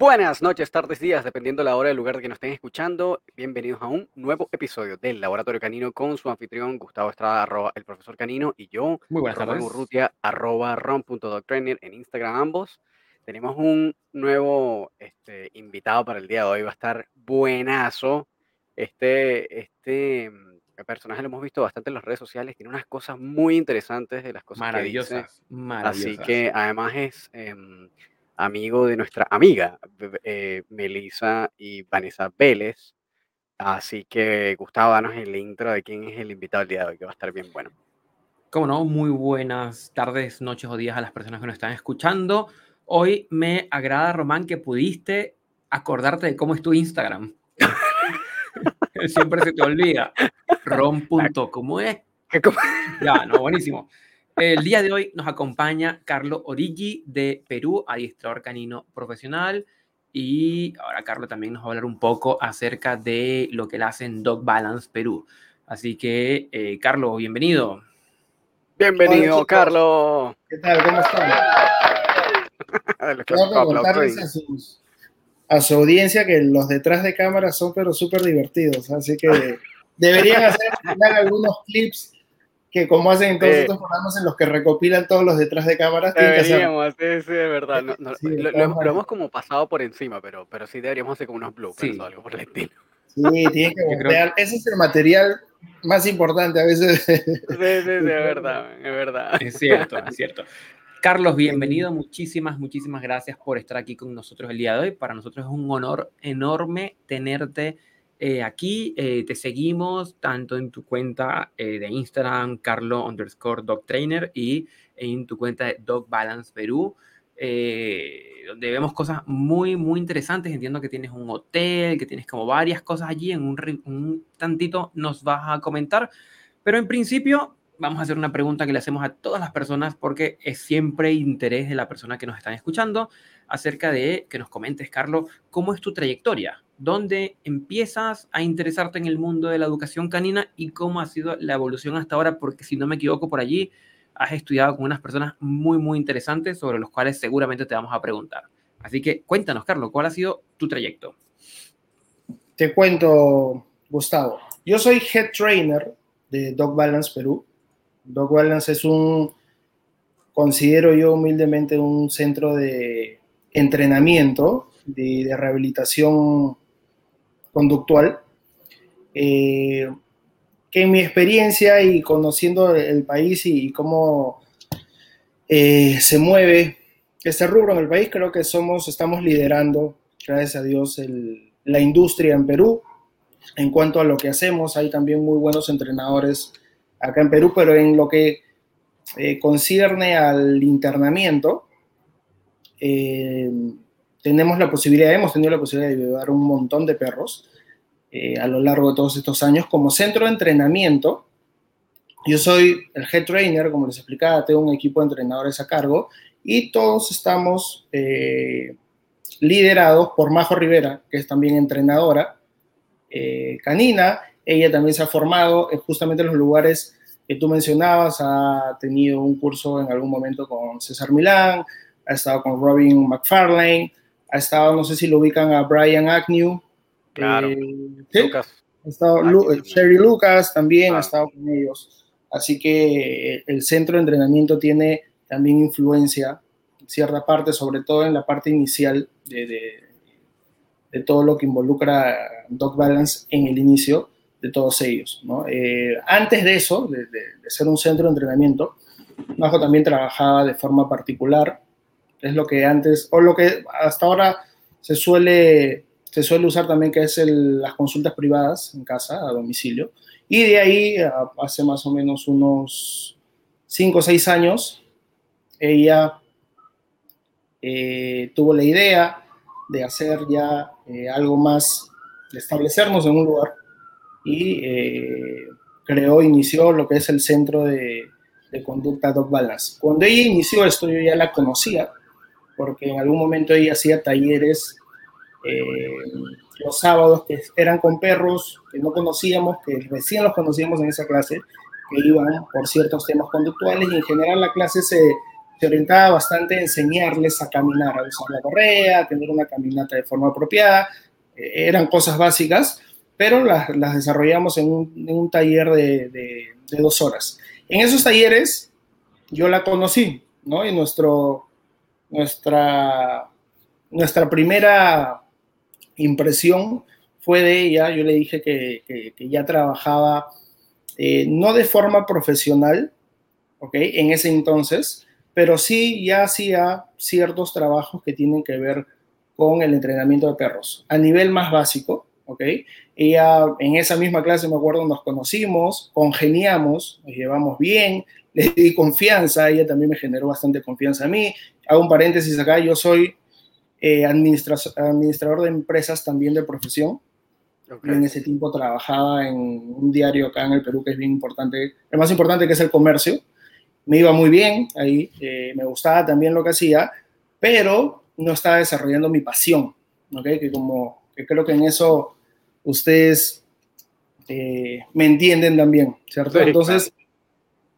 Buenas noches, tardes, días, dependiendo la hora del lugar de que nos estén escuchando. Bienvenidos a un nuevo episodio del Laboratorio Canino con su anfitrión Gustavo Estrada, arroba el profesor Canino, y yo, Muy buenas Román tardes. Urrutia, arroba rom.doctrainer en Instagram ambos. Tenemos un nuevo este, invitado para el día de hoy, va a estar buenazo. Este, este mm, personaje lo hemos visto bastante en las redes sociales, tiene unas cosas muy interesantes de las cosas que dice. Maravillosas, Así maravillosas. que además es em, amigo de nuestra amiga eh, Melissa y Vanessa Vélez. Así que Gustavo, danos el intro de quién es el invitado del día de hoy, que va a estar bien bueno. Como no, muy buenas tardes, noches o días a las personas que nos están escuchando. Hoy me agrada, Román, que pudiste acordarte de cómo es tu Instagram. Siempre se te olvida. Rom. ¿Cómo es? ¿Qué co- Ya, no, buenísimo. El día de hoy nos acompaña Carlo Origi de Perú, adiestrador canino profesional. Y ahora Carlo también nos va a hablar un poco acerca de lo que él hace en Dog Balance Perú. Así que, eh, Carlo, bienvenido. Bienvenido. Carlos. ¿Qué tal? ¿Cómo están? Contarles y- a, sus- a su audiencia que los detrás de cámara son pero súper divertidos, así que deberían hacer algunos clips que como hacen en todos Eh. estos programas en los que recopilan todos los detrás de cámaras, tienen que hacer. Deberíamos, sí, sí, de verdad. no- no, Sí, de lo, hemos- lo maneras. hemos como pasado por encima, pero, pero sí deberíamos hacer como unos bloopers Sí. o algo por el estilo. Sí, tienen que voltear. Ese es el material más importante a veces. Sí, sí, sí, es verdad, es verdad. Es cierto, es cierto. Carlos, bienvenido. Muchísimas, muchísimas gracias por estar aquí con nosotros el día de hoy. Para nosotros es un honor enorme tenerte eh, aquí. Eh, te seguimos tanto en tu cuenta eh, de Instagram, Carlo underscore Dog Trainer, y en tu cuenta de Dog Balance Perú, eh, donde vemos cosas muy, muy interesantes. Entiendo que tienes un hotel, que tienes como varias cosas allí. En un, un tantito nos vas a comentar. Pero en principio, vamos a hacer una pregunta que le hacemos a todas las personas porque es siempre interés de la persona que nos están escuchando acerca de que nos comentes, Carlos, cómo es tu trayectoria, dónde empiezas a interesarte en el mundo de la educación canina y cómo ha sido la evolución hasta ahora, porque si no me equivoco por allí, has estudiado con unas personas muy, muy interesantes sobre los cuales seguramente te vamos a preguntar. Así que cuéntanos, Carlos, ¿cuál ha sido tu trayecto? Te cuento, Gustavo. Yo soy head trainer de Dog Balance Perú. Dog Balance es un, considero yo humildemente, un centro de entrenamiento, de, de rehabilitación conductual, eh, que en mi experiencia y conociendo el país y, cómo eh, se mueve este rubro en el país, creo que somos, estamos liderando, gracias a Dios, la industria en Perú. En cuanto a lo que hacemos, hay también muy buenos entrenadores acá en Perú, pero en lo que eh, concierne al internamiento, tenemos la posibilidad, hemos tenido la posibilidad de llevar un montón de perros eh, a lo largo de todos estos años como centro de entrenamiento. Yo soy el head trainer, como les explicaba, tengo un equipo de entrenadores a cargo y todos estamos eh, liderados por Majo Rivera, que es también entrenadora eh, canina. Ella también se ha formado en justamente en los lugares que tú mencionabas, ha tenido un curso en algún momento con César Milán, ha estado con Robin McFarlane, ha estado, no sé si lo ubican a Brian Agnew. Claro. eh, ¿sí? Lucas. Ha estado Lu- también. Sherry Lucas también Ah. ha estado con ellos. Así que eh, el centro de entrenamiento tiene también influencia en cierta parte, sobre todo en la parte inicial de, de- de todo lo que involucra Dog Balance en el inicio de todos ellos. ¿no? Eh, antes de eso, de, de- de ser un centro de entrenamiento, Majo también trabajaba de forma particular, es lo que antes, o lo que hasta ahora se suele, se suele usar también, que es el- las consultas privadas en casa, a domicilio. Y de ahí, hace más o menos unos 5 o 6 años, ella eh, tuvo la idea de hacer ya eh, algo más, de establecernos en un lugar y eh, creó, inició lo que es el centro de, de conducta Dog Balance. Cuando ella inició esto, yo ya la conocía, porque en algún momento ella hacía talleres eh, los sábados que eran con perros que no conocíamos, que recién los conocíamos en esa clase, que iban por ciertos temas conductuales y en general la clase se, se orientaba bastante a enseñarles a caminar, a usar la correa, a tener una caminata de forma apropiada. Eh, eran cosas básicas, pero las, las desarrollamos en un, en un taller de, de, de, dos horas. En esos talleres yo la conocí, ¿no? Y nuestro, nuestra, nuestra primera impresión fue de ella. Yo le dije que, que, ya trabajaba eh, no de forma profesional, ¿ok? En ese entonces, pero sí ya hacía ciertos trabajos que tienen que ver con el entrenamiento de perros a nivel más básico, ¿ok? Ella en esa misma clase, me acuerdo, nos conocimos, congeniamos, nos llevamos bien, di confianza, ella también me generó bastante confianza a mí. Hago un paréntesis acá, yo soy eh, administra administrador de empresas también de profesión. Okay. En ese tiempo trabajaba en un diario acá en el Perú que es bien importante, el más importante que es el comercio, me iba muy bien ahí, eh, me gustaba también lo que hacía, pero no estaba desarrollando mi pasión, ¿ok? Que como, que creo que en eso ustedes eh, me entienden también, ¿cierto? Entonces.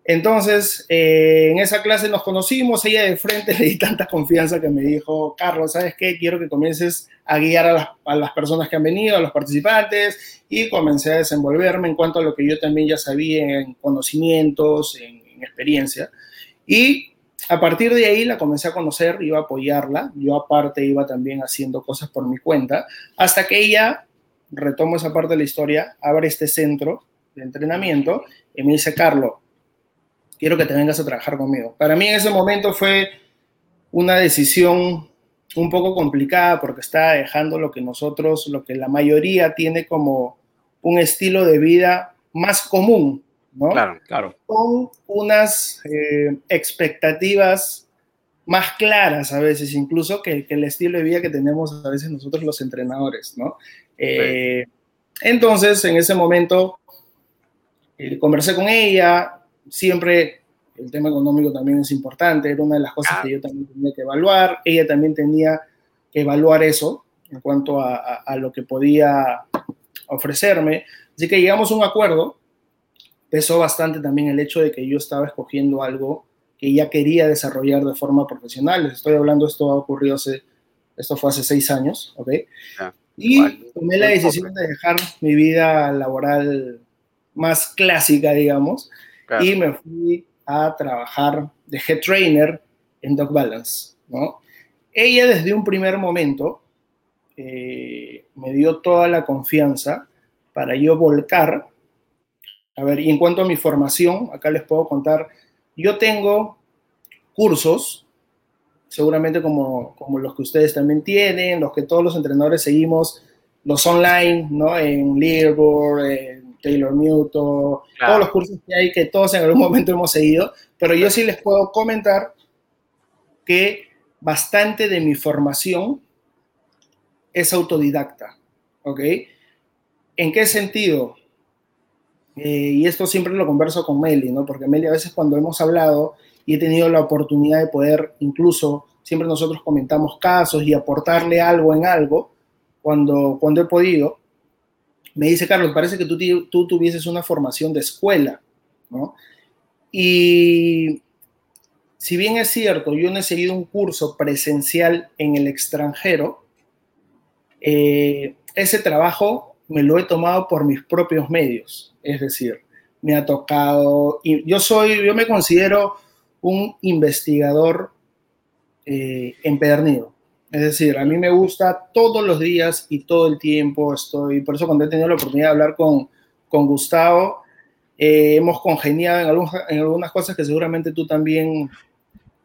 Entonces eh, en esa clase nos conocimos, ella de frente le di tanta confianza que me dijo, Carlos, ¿sabes qué? Quiero que comiences a guiar a las, personas que han venido, a los participantes, y comencé a desenvolverme en cuanto a lo que yo también ya sabía en conocimientos, en experiencia. Y a partir de ahí la comencé a conocer, iba a apoyarla. Yo aparte iba también haciendo cosas por mi cuenta, hasta que ella, retomo esa parte de la historia, abre este centro de entrenamiento y me dice, Carlos, quiero que te vengas a trabajar conmigo. Para mí en ese momento fue una decisión un poco complicada porque estaba dejando lo que nosotros, lo que la mayoría tiene como un estilo de vida más común, ¿no? Claro, claro. Con unas eh, expectativas más claras a veces, incluso que, que, el estilo de vida que tenemos a veces nosotros los entrenadores, ¿no? Eh, sí. Entonces, en ese momento, eh, conversé con ella, siempre el tema económico también es importante, era una de las cosas ah. que yo también tenía que evaluar, ella también tenía que evaluar eso en cuanto a, a, a lo que podía ofrecerme, así que llegamos a un acuerdo, pesó bastante también el hecho de que yo estaba escogiendo algo que ya quería desarrollar de forma profesional. Les estoy hablando, esto ha ocurrido hace, esto fue hace seis años, ¿ok? Ah, y igual, tomé la decisión de dejar mi vida laboral más clásica, digamos, claro. y me fui a trabajar de head trainer en Dog Balance, ¿no? Ella desde un primer momento eh, me dio toda la confianza para yo volcar a ver, y en cuanto a mi formación, acá les puedo contar, yo tengo cursos, seguramente como, como los que ustedes también tienen, los que todos los entrenadores seguimos, los online, ¿no? En Leaderboard, en Taylor Newton, claro. todos los cursos que hay que todos en algún momento hemos seguido, pero yo sí les puedo comentar que bastante de mi formación es autodidacta, ¿ok? ¿En qué sentido? Eh, y esto siempre lo converso con Meli, ¿no? Porque Meli a veces cuando hemos hablado y he tenido la oportunidad de poder, incluso siempre nosotros comentamos casos y aportarle algo en algo, cuando, cuando he podido, me dice, Carlos, parece que tú, tuvieses una formación de escuela, ¿no? Y si bien es cierto, yo no he seguido un curso presencial en el extranjero, eh, ese trabajo me lo he tomado por mis propios medios. Es decir, me ha tocado, y yo soy, yo me considero un investigador eh, empedernido. Es decir, a mí me gusta todos los días y todo el tiempo estoy, por eso cuando he tenido la oportunidad de hablar con, con Gustavo, eh, hemos congeniado en, en, algunas cosas que seguramente tú también,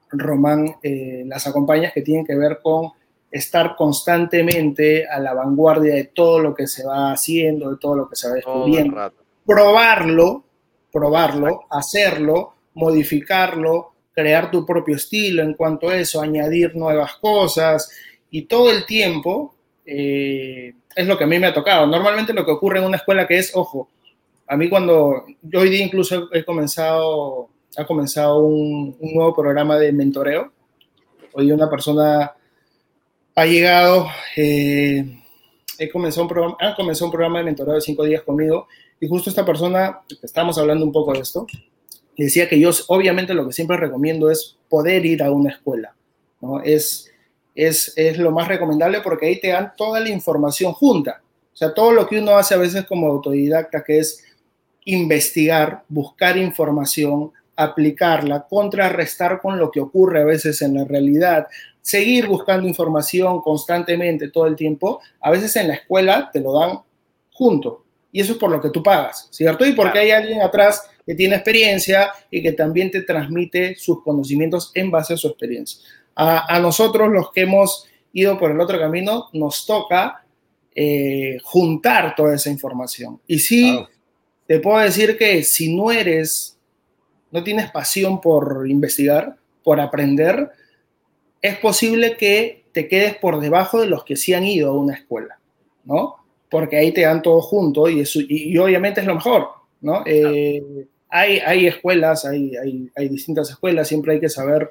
Román, eh, las acompañas que tienen que ver con estar constantemente a la vanguardia de todo lo que se va haciendo, de todo lo que se va descubriendo. Probarlo, probarlo, hacerlo, modificarlo, crear tu propio estilo en cuanto a eso, añadir nuevas cosas y todo el tiempo eh, es lo que a mí me ha tocado. Normalmente lo que ocurre en una escuela que es, ojo, a mí cuando yo hoy día incluso he comenzado, ha comenzado un, nuevo programa de mentoreo. Hoy una persona ha llegado, eh, he comenzado un programa, ha comenzado un programa de mentorado de cinco días conmigo y justo esta persona, estamos hablando un poco de esto, decía que yo obviamente lo que siempre recomiendo es poder ir a una escuela, ¿no? Es, es, es lo más recomendable porque ahí te dan toda la información junta. O sea, todo lo que uno hace a veces como autodidacta, que es investigar, buscar información, aplicarla, contrarrestar con lo que ocurre a veces en la realidad, seguir buscando información constantemente todo el tiempo, a veces en la escuela te lo dan junto. Y eso es por lo que tú pagas, ¿cierto? Y porque hay alguien atrás que tiene experiencia y que también te transmite sus conocimientos en base a su experiencia. A, nosotros, los que hemos ido por el otro camino, nos toca eh, juntar toda esa información. Y sí, te puedo decir que si no eres, no tienes pasión por investigar, por aprender, es posible que te quedes por debajo de los que sí han ido a una escuela, ¿no? Porque ahí te dan todo junto y, y, obviamente es lo mejor, ¿no? Eh, hay, hay escuelas, hay, hay, hay, distintas escuelas, siempre hay que saber,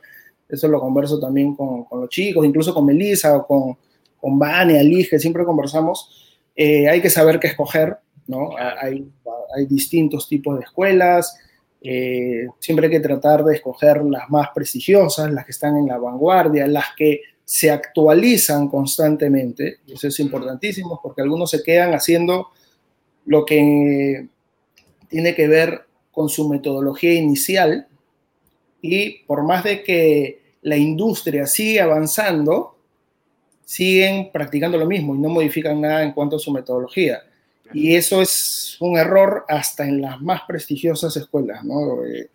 eso lo converso también con, con los chicos, incluso con Melissa o con, con Vane, Ali, que siempre conversamos, eh, hay que saber qué escoger, ¿no? Hay, hay distintos tipos de escuelas, eh, siempre hay que tratar de escoger las más prestigiosas, las que están en la vanguardia, las que se actualizan constantemente, eso es importantísimo porque algunos se quedan haciendo lo que tiene que ver con su metodología inicial y por más de que la industria sigue avanzando, siguen practicando lo mismo y no modifican nada en cuanto a su metodología. Y eso es un error hasta en las más prestigiosas escuelas, ¿no? Eh,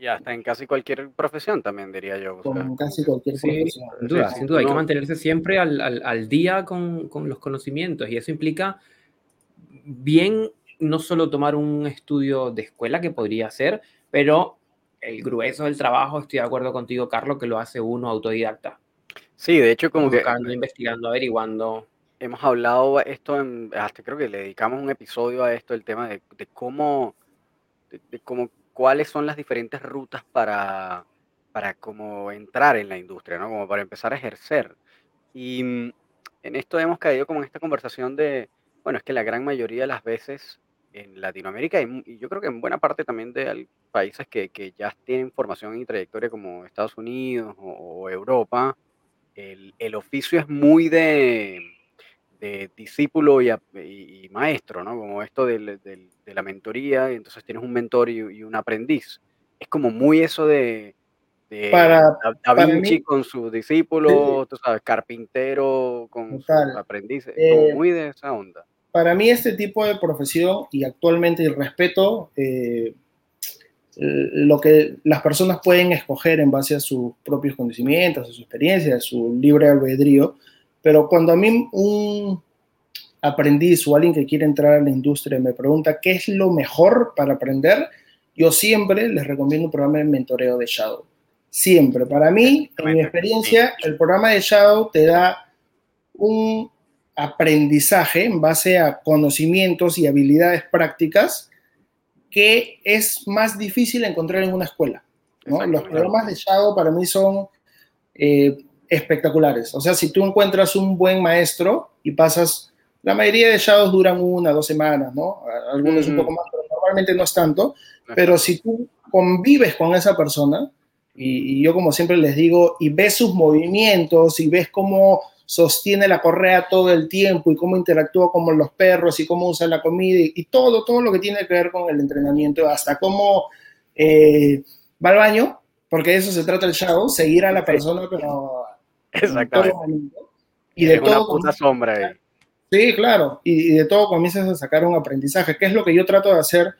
y hasta en casi cualquier profesión también, diría yo. en casi cualquier profesión. Sin duda, sin duda. Hay que mantenerse siempre al, al, al día con, con, los conocimientos y eso implica bien no solo tomar un estudio de escuela que podría ser, pero el grueso del trabajo, estoy de acuerdo contigo, Carlos, que lo hace uno autodidacta. Sí, de hecho, como Buscando, investigando, averiguando hemos hablado esto, en, hasta creo que le dedicamos un episodio a esto, el tema de, cómo, de, cómo, cuáles son las diferentes rutas para, para cómo entrar en la industria, ¿no? Como para empezar a ejercer. Y mm, en esto hemos caído como en esta conversación de, bueno, es que la gran mayoría de las veces en Latinoamérica y, yo creo que en buena parte también de países que, que ya tienen formación y trayectoria como Estados Unidos o, Europa, el, el oficio es muy de de discípulo y, maestro, ¿no? Como esto de, la mentoría, y entonces tienes un mentor y, un aprendiz. Es como muy eso de, para, Da, Vinci con su discípulo, tú sabes, carpintero con su aprendiz, es como eh, muy de esa onda. Para mí este tipo de profesión, y actualmente el respeto, eh, lo que las personas pueden escoger en base a sus propios conocimientos, a su experiencia, a su libre albedrío, pero cuando a mí un aprendiz o alguien que quiere entrar a la industria me pregunta qué es lo mejor para aprender, yo siempre les recomiendo un programa de mentoreo de Shadow. Siempre. Para mí, en mi experiencia, el programa de Shadow te da un aprendizaje en base a conocimientos y habilidades prácticas que es más difícil encontrar en una escuela. Los programas de Shadow para mí son eh, espectaculares. O sea, si tú encuentras un buen maestro y pasas, la mayoría de shadows duran una, dos semanas, ¿no? Algunos un poco más, pero normalmente no es tanto. Pero si tú convives con esa persona, y, yo como siempre les digo, y ves sus movimientos y ves cómo sostiene la correa todo el tiempo y cómo interactúa con los perros y cómo usa la comida y, todo, todo lo que tiene que ver con el entrenamiento, hasta cómo eh, va al baño, porque de eso se trata el shadow, seguir a la persona, pero Exactamente. Y de todo. Una sombra Sí, claro. Y, de todo comienzas a sacar un aprendizaje, que es lo que yo trato de hacer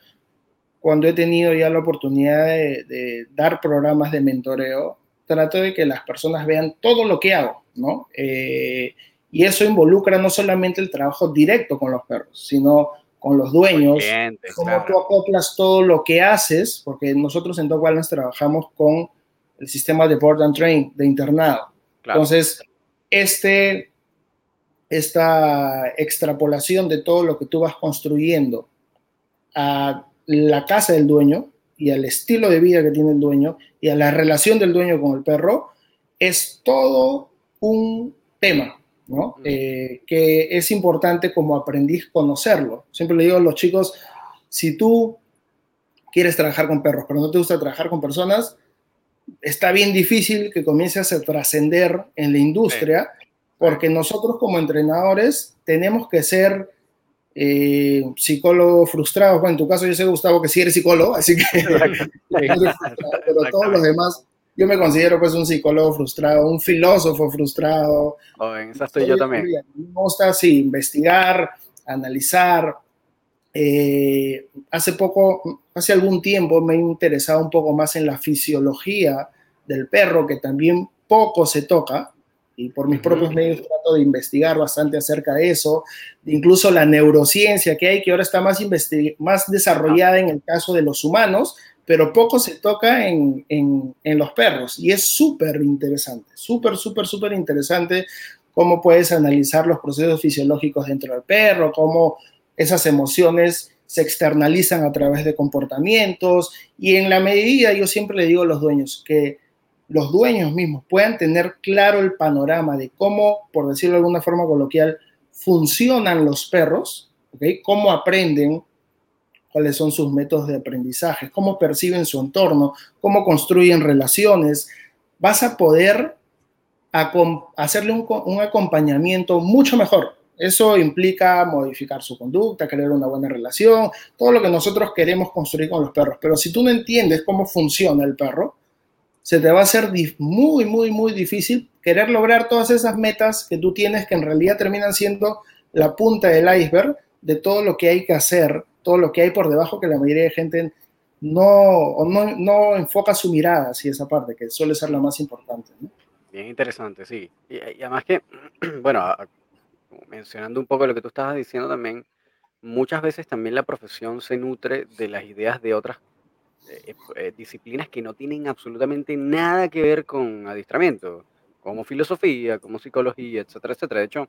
cuando he tenido ya la oportunidad de, dar programas de mentoreo. Trato de que las personas vean todo lo que hago, ¿no? Eh, y eso involucra no solamente el trabajo directo con los perros, sino con los dueños, cómo tú acoplas todo lo que haces, porque nosotros en Dog Balance trabajamos con el sistema de board and train de internado. Entonces, este, esta extrapolación de todo lo que tú vas construyendo a la casa del dueño y al estilo de vida que tiene el dueño y a la relación del dueño con el perro, es todo un tema, ¿no? Eh, que es importante como aprendiz conocerlo. Siempre le digo a los chicos, si tú quieres trabajar con perros, pero no te gusta trabajar con personas, está bien difícil que comiences a trascender en la industria, porque nosotros como entrenadores tenemos que ser eh, psicólogos frustrados. Bueno, en tu caso yo sé, Gustavo, que sí eres psicólogo, así que... pero todos los demás, yo me considero pues un psicólogo frustrado, un filósofo frustrado. Oh, en esa estoy yo también. Me gusta, sí, investigar, analizar. Eh, hace poco, hace algún tiempo me he interesado un poco más en la fisiología del perro, que también poco se toca, y por mis propios medios trato de investigar bastante acerca de eso, incluso la neurociencia que hay, que ahora está más, más desarrollada en el caso de los humanos, pero poco se toca en, en, los perros. Y es súper interesante, súper, súper, súper interesante cómo puedes analizar los procesos fisiológicos dentro del perro, cómo esas emociones se externalizan a través de comportamientos. Y en la medida, yo siempre le digo a los dueños que los dueños mismos puedan tener claro el panorama de cómo, por decirlo de alguna forma coloquial, funcionan los perros, cómo aprenden, cuáles son sus métodos de aprendizaje, cómo perciben su entorno, cómo construyen relaciones, vas a poder hacerle un, un acompañamiento mucho mejor. Eso implica modificar su conducta, crear una buena relación, todo lo que nosotros queremos construir con los perros. Pero si tú no entiendes cómo funciona el perro, se te va a hacer muy, muy, muy difícil querer lograr todas esas metas que tú tienes que en realidad terminan siendo la punta del iceberg de todo lo que hay que hacer, todo lo que hay por debajo que la mayoría de gente no, no, no enfoca su mirada hacia esa parte, que suele ser la más importante. Bien interesante, sí. Y, y, además que, bueno, mencionando un poco lo que tú estabas diciendo también, muchas veces también la profesión se nutre de las ideas de otras eh, eh, disciplinas que no tienen absolutamente nada que ver con adiestramiento, como filosofía, como psicología, etcétera, etcétera. De hecho,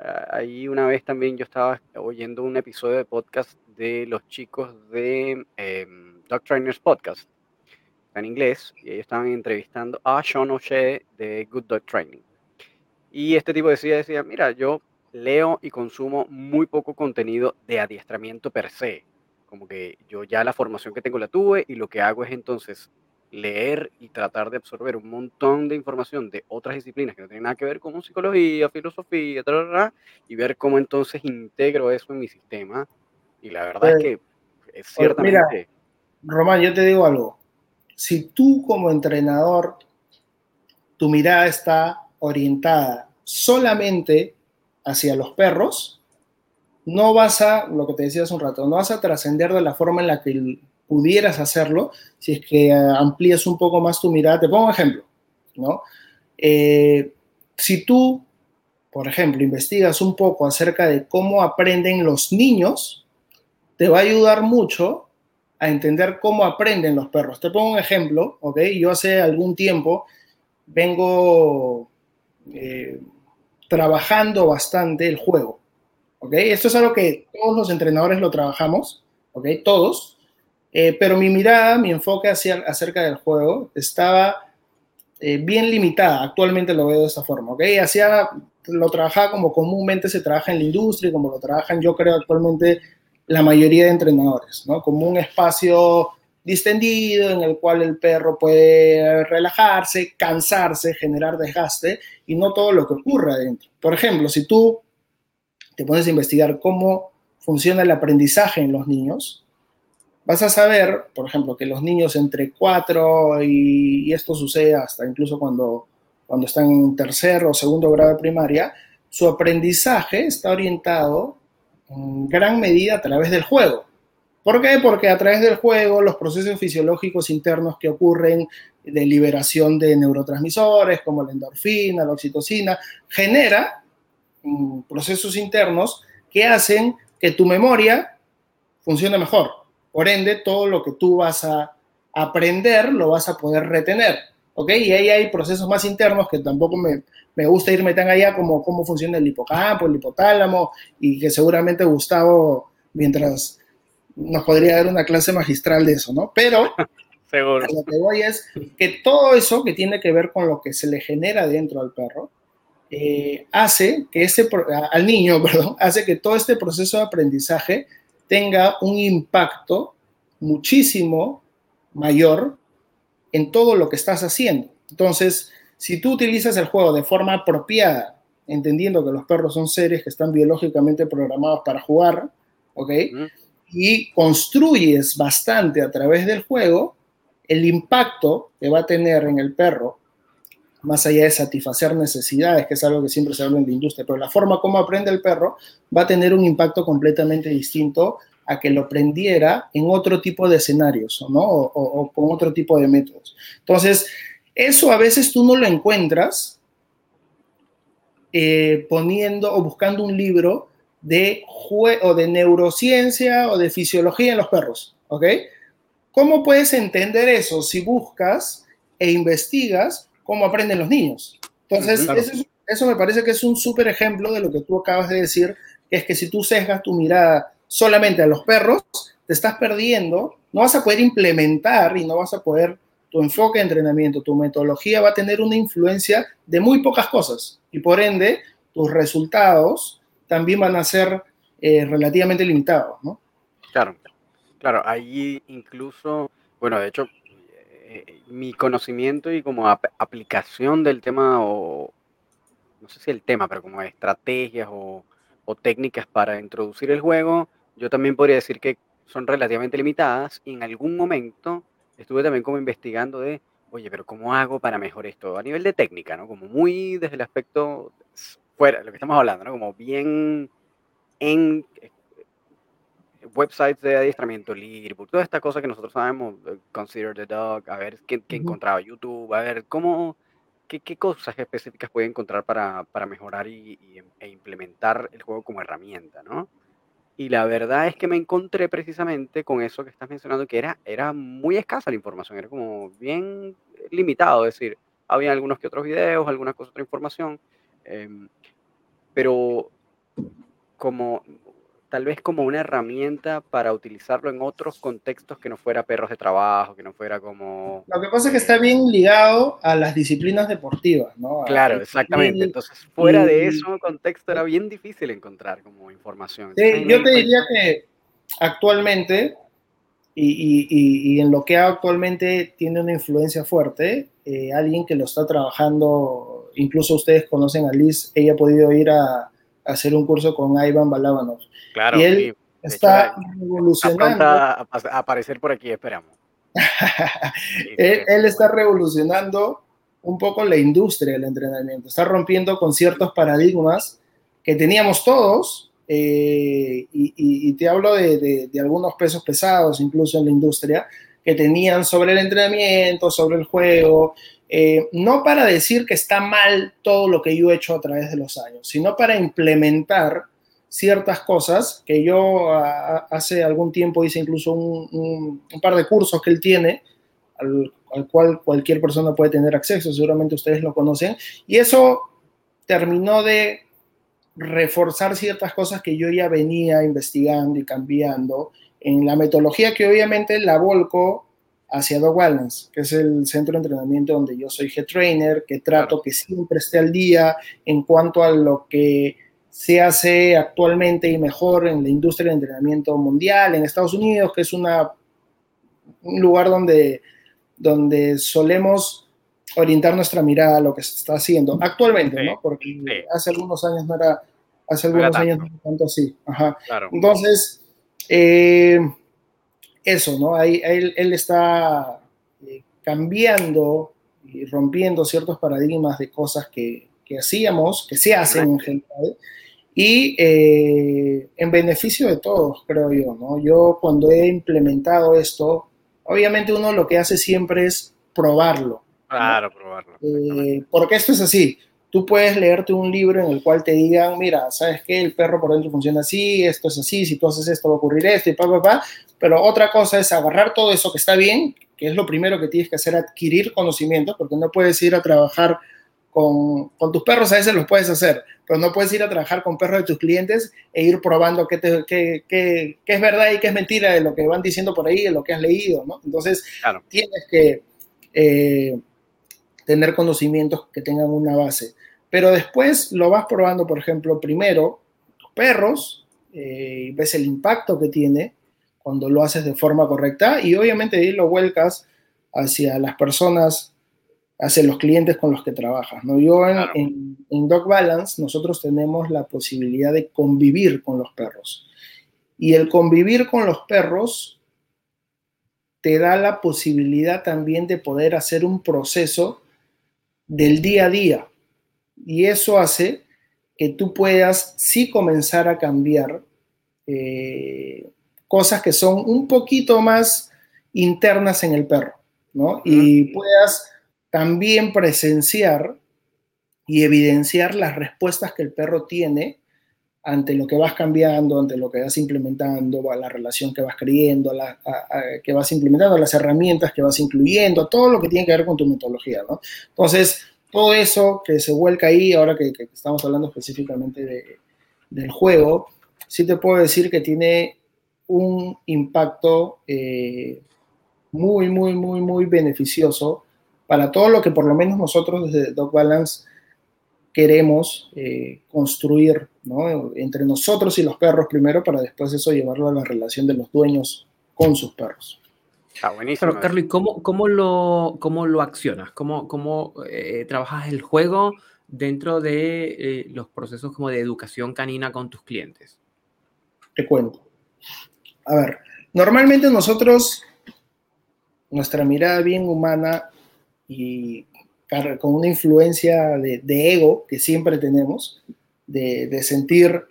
ah, ahí una vez también yo estaba oyendo un episodio de podcast de los chicos de eh, Dog Trainers Podcast, en inglés, y ellos estaban entrevistando a Sean O'Shea de Good Dog Training. Y este tipo decía, decía, mira, yo leo y consumo muy poco contenido de adiestramiento per se como que yo ya la formación que tengo la tuve y lo que hago es entonces leer y tratar de absorber un montón de información de otras disciplinas que no tienen nada que ver con psicología, filosofía, y ver cómo entonces integro eso en mi sistema. Y la verdad es que es ciertamente... Mira, Román, yo te digo algo. Si tú como entrenador, tu mirada está orientada solamente hacia los perros, no vas a, lo que te decía hace un rato, no vas a trascender de la forma en la que pudieras hacerlo si es que amplías un poco más tu mirada. Te pongo un ejemplo, ¿no? Eh, si tú, por ejemplo, investigas un poco acerca de cómo aprenden los niños, te va a ayudar mucho a entender cómo aprenden los perros. Te pongo un ejemplo, ¿ok? Yo hace algún tiempo vengo eh, trabajando bastante el juego. ¿ok? Esto es algo que todos los entrenadores lo trabajamos, ¿ok? Todos, eh, pero mi mirada, mi enfoque hacia, acerca del juego estaba eh, bien limitada, actualmente lo veo de esta forma, ¿ok? Hacía, lo trabajaba como comúnmente se trabaja en la industria, como lo trabajan yo creo actualmente la mayoría de entrenadores, ¿no? Como un espacio distendido en el cual el perro puede relajarse, cansarse, generar desgaste y no todo lo que ocurre adentro. Por ejemplo, si tú te pones a investigar cómo funciona el aprendizaje en los niños, vas a saber, por ejemplo, que los niños entre 4 y, esto sucede hasta incluso cuando, cuando están en tercer o segundo grado de primaria, su aprendizaje está orientado en gran medida a través del juego. ¿Por qué? Porque a través del juego los procesos fisiológicos internos que ocurren de liberación de neurotransmisores como la endorfina, la oxitocina, genera procesos internos que hacen que tu memoria funcione mejor. Por ende, todo lo que tú vas a aprender lo vas a poder retener. ¿Ok? Y ahí hay procesos más internos que tampoco me, me gusta irme tan allá como cómo funciona el hipocampo, el hipotálamo, y que seguramente Gustavo, mientras nos podría dar una clase magistral de eso, ¿no? Pero Seguro. lo que voy es que todo eso que tiene que ver con lo que se le genera dentro al perro, eh, hace que ese, al niño, perdón, hace que todo este proceso de aprendizaje tenga un impacto muchísimo mayor en todo lo que estás haciendo. Entonces, si tú utilizas el juego de forma apropiada, entendiendo que los perros son seres que están biológicamente programados para jugar, ¿ok? Y construyes bastante a través del juego, el impacto que va a tener en el perro, más allá de satisfacer necesidades, que es algo que siempre se habla en la industria, pero la forma como aprende el perro va a tener un impacto completamente distinto a que lo prendiera en otro tipo de escenarios, ¿no? O, con otro tipo de métodos. Entonces, eso a veces tú no lo encuentras eh, poniendo o buscando un libro de, o de neurociencia o de fisiología en los perros, ¿ok? ¿Cómo puedes entender eso si buscas e investigas cómo aprenden los niños? Entonces, eso, eso, me parece que es un súper ejemplo de lo que tú acabas de decir, que es que si tú sesgas tu mirada solamente a los perros, te estás perdiendo, no vas a poder implementar y no vas a poder, tu enfoque de entrenamiento, tu metodología va a tener una influencia de muy pocas cosas y por ende tus resultados también van a ser eh, relativamente limitados, ¿no? Claro, claro, ahí incluso, bueno, de hecho, eh, mi conocimiento y como aplicación del tema, o no sé si el tema, pero como estrategias o, o técnicas para introducir el juego, yo también podría decir que son relativamente limitadas y en algún momento estuve también como investigando de, oye, pero ¿cómo hago para mejorar esto? A nivel de técnica, ¿no? Como muy desde el aspecto fuera, lo que estamos hablando, ¿no? Como bien en eh, websites de adiestramiento, Learbook, toda esta cosa que nosotros sabemos, eh, Consider the Dog, a ver qué, qué encontraba YouTube, a ver cómo, qué, qué, cosas específicas puede encontrar para, para mejorar y, y, e implementar el juego como herramienta, ¿no? Y la verdad es que me encontré precisamente con eso que estás mencionando, que era, era muy escasa la información, era como bien limitado, es decir, había algunos que otros videos, alguna cosa, otra información, em, pero como tal vez como una herramienta para utilizarlo en otros contextos que no fuera perros de trabajo, que no fuera como... Lo que pasa es que está bien ligado a las disciplinas deportivas, ¿no? Claro, exactamente. Entonces, fuera de eso, contexto era bien difícil encontrar como información. Sí, yo te diría que actualmente, y, y, en lo que actualmente tiene una influencia fuerte, eh, alguien que lo está trabajando, incluso ustedes conocen a Liz, ella ha podido ir a hacer un curso con Ivan Balabanov Claro, y él está revolucionando. A, aparecer por aquí, esperamos. él, está revolucionando un poco la industria del entrenamiento, está rompiendo con ciertos paradigmas que teníamos todos, eh, y, te hablo de, algunos pesos pesados incluso en la industria, que tenían sobre el entrenamiento, sobre el juego, eh, no para decir que está mal todo lo que yo he hecho a través de los años, sino para implementar ciertas cosas que yo hace algún tiempo hice incluso un, par de cursos que él tiene, al, cual cualquier persona puede tener acceso, seguramente ustedes lo conocen, y eso terminó de reforzar ciertas cosas que yo ya venía investigando y cambiando en la metodología que obviamente la volco hacia The Wellness, que es el centro de entrenamiento donde yo soy head trainer, que trato que siempre esté al día en cuanto a lo que se hace actualmente y mejor en la industria del entrenamiento mundial, en Estados Unidos, que es una, un lugar donde, donde solemos orientar nuestra mirada a lo que se está haciendo actualmente, ¿no? Porque hace algunos años no era, hace algunos años no era tanto así. Ajá. Entonces, eh, eso, ¿no? Ahí, él, él está eh, cambiando y rompiendo ciertos paradigmas de cosas que, que hacíamos, que se hacen en general, y eh, en beneficio de todos, creo yo, ¿no? Yo cuando he implementado esto, obviamente uno lo que hace siempre es probarlo. Claro, probarlo. Eh, porque esto es así. Tú puedes leerte un libro en el cual te digan, mira, ¿sabes qué? El perro por dentro funciona así, esto es así, si tú haces esto va a ocurrir esto y pa, pa, pa. Pero otra cosa es agarrar todo eso que está bien, que es lo primero que tienes que hacer, adquirir conocimiento, porque no puedes ir a trabajar con, con, tus perros a veces los puedes hacer, pero no puedes ir a trabajar con perros de tus clientes e ir probando qué, te, qué, qué, qué es verdad y qué es mentira de lo que van diciendo por ahí, de lo que has leído, ¿no? Entonces, claro. tienes que eh, tener conocimientos que tengan una base. Pero después lo vas probando, por ejemplo, primero tus perros, eh, ves el impacto que tiene. cuando lo haces de forma correcta y obviamente ahí lo vuelcas hacia las personas, hacia los clientes con los que trabajas. ¿no? Yo en, en, Dog Balance nosotros tenemos la posibilidad de convivir con los perros. Y el convivir con los perros te da la posibilidad también de poder hacer un proceso del día a día. Y eso hace que tú puedas sí comenzar a cambiar eh, cosas que son un poquito más internas en el perro, ¿no? Y puedas también presenciar y evidenciar las respuestas que el perro tiene ante lo que vas cambiando, ante lo que vas implementando, a la relación que vas creyendo, a que vas implementando, las herramientas que vas incluyendo, todo lo que tiene que ver con tu metodología, ¿no? Entonces, todo eso que se vuelca ahí, ahora que, estamos hablando específicamente del juego, sí te puedo decir que tiene un impacto eh, muy, muy, muy, muy beneficioso para todo lo que por lo menos nosotros desde Dog Balance queremos eh, construir entre nosotros y los perros primero para después eso llevarlo a la relación de los dueños con sus perros. Está buenísimo. Pero, Carlos, ¿cómo, cómo, lo, ¿cómo lo accionas? ¿Cómo, cómo eh, trabajas el juego dentro de los procesos como de educación canina con tus clientes? Te cuento. A ver, normalmente nosotros, nuestra mirada bien humana y con una influencia de, ego que siempre tenemos, de, sentir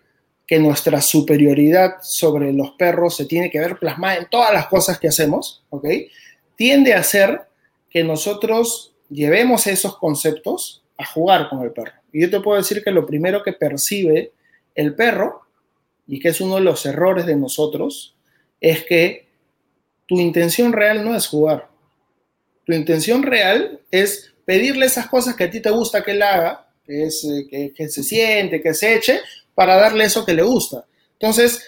que nuestra superioridad sobre los perros se tiene que ver plasmada en todas las cosas que hacemos, ¿ok? Tiende a ser que nosotros llevemos esos conceptos a jugar con el perro. Y yo te puedo decir que lo primero que percibe el perro y que es uno de los errores de nosotros, es que tu intención real no es jugar. Tu intención real es pedirle esas cosas que a ti te gusta que él haga, es, eh, que, se siente, que se eche, para darle eso que le gusta. Entonces,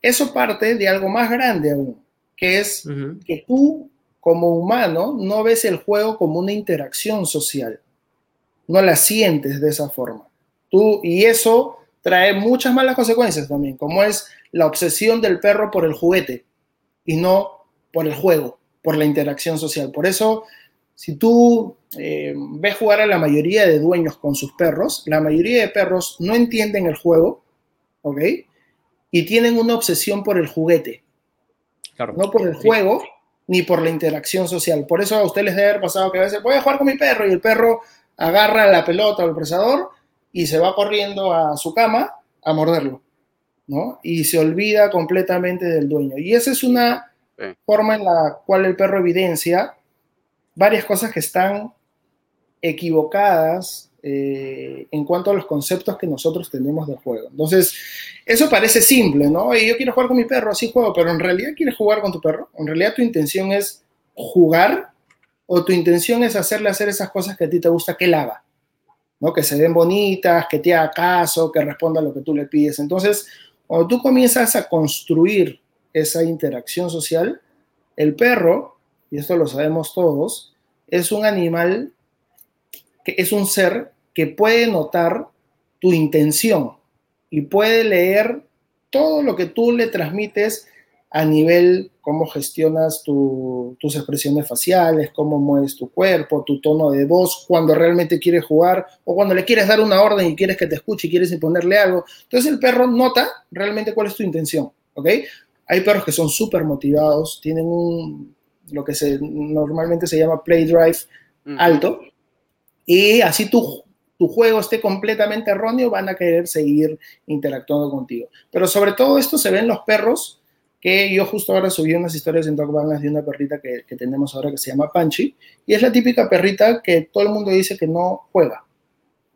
eso parte de algo más grande aún, que es que tú como humano no ves el juego como una interacción social, no la sientes de esa forma. Tú, y eso trae muchas malas consecuencias también, como es la obsesión del perro por el juguete y no por el juego, por la interacción social. Por eso, si tú eh, ves jugar a la mayoría de dueños con sus perros, la mayoría de perros no entienden el juego, ¿ok? Y tienen una obsesión por el juguete. No por el juego ni por la interacción social. Por eso a ustedes les debe haber pasado que a veces voy a jugar con mi perro y el perro agarra la pelota o el presador y se va corriendo a su cama a morderlo, ¿no? Y se olvida completamente del dueño. Y esa es una forma en la cual el perro evidencia varias cosas que están equivocadas eh, en cuanto a los conceptos que nosotros tenemos del juego. Entonces, eso parece simple, ¿no? Y yo quiero jugar con mi perro, así juego, pero en realidad quieres jugar con tu perro. En realidad tu intención es jugar o tu intención es hacerle hacer esas cosas que a ti te gusta que él haga. ¿no? Que se ven bonitas, que te haga caso, que responda a lo que tú le pides. Entonces, cuando tú comienzas a construir esa interacción social, el perro, y esto lo sabemos todos, es un animal, que es un ser que puede notar tu intención y puede leer todo lo que tú le transmites a nivel cómo gestionas tus expresiones faciales, cómo mueves tu cuerpo, tu tono de voz, cuando realmente quieres jugar o cuando le quieres dar una orden y quieres que te escuche y quieres imponerle algo. Entonces el perro nota realmente cuál es tu intención, ¿ok? Hay perros que son súper motivados, tienen un, lo que se, normalmente se llama play drive alto, y así tu, tu juego esté completamente erróneo, van a querer seguir interactuando contigo. Pero sobre todo esto se ve en los perros que yo justo ahora subí unas historias en Dog de una perrita que, que, tenemos ahora que se llama Panchi, y es la típica perrita que todo el mundo dice que no juega.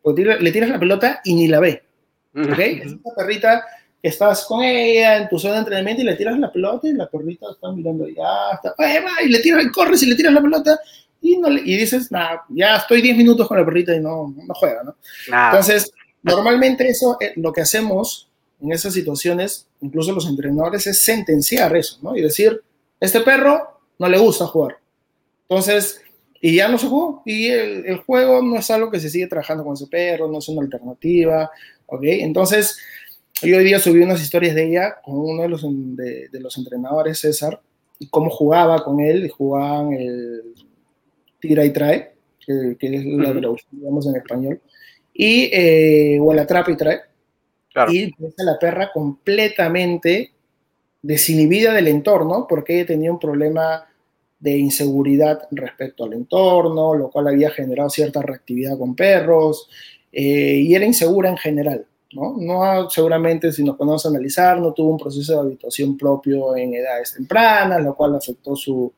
le tiras la pelota y ni la ve. ¿Ok? Es una perrita que estás con ella en tu zona de entrenamiento y le tiras la pelota y la perrita está mirando ya, está, y le tiras, corres y le tiras la pelota y, no y dices, nada, ya estoy 10 minutos con la perrita y no, no juega, ¿no? Entonces, normalmente eso, eh, lo que hacemos en esas situaciones, incluso los entrenadores, es sentenciar eso, ¿no? Y decir, este perro no le gusta jugar. Entonces, y ya no se jugó. Y el, juego no es algo que se sigue trabajando con ese perro, no es una alternativa, ¿ok? Entonces, Yo hoy día subí unas historias de ella con uno de los, de, los entrenadores, César, y cómo jugaba con él, y jugaban el tira y trae, que, es la traducción, digamos, en español, y, eh, o el atrapa y trae, y la perra completamente desinhibida del entorno, porque ella tenía un problema de inseguridad respecto al entorno, lo cual había generado cierta reactividad con perros, eh, y era insegura en general. ¿no? no seguramente, si nos ponemos a analizar, no tuvo un proceso de habituación propio en edades tempranas, lo cual afectó su,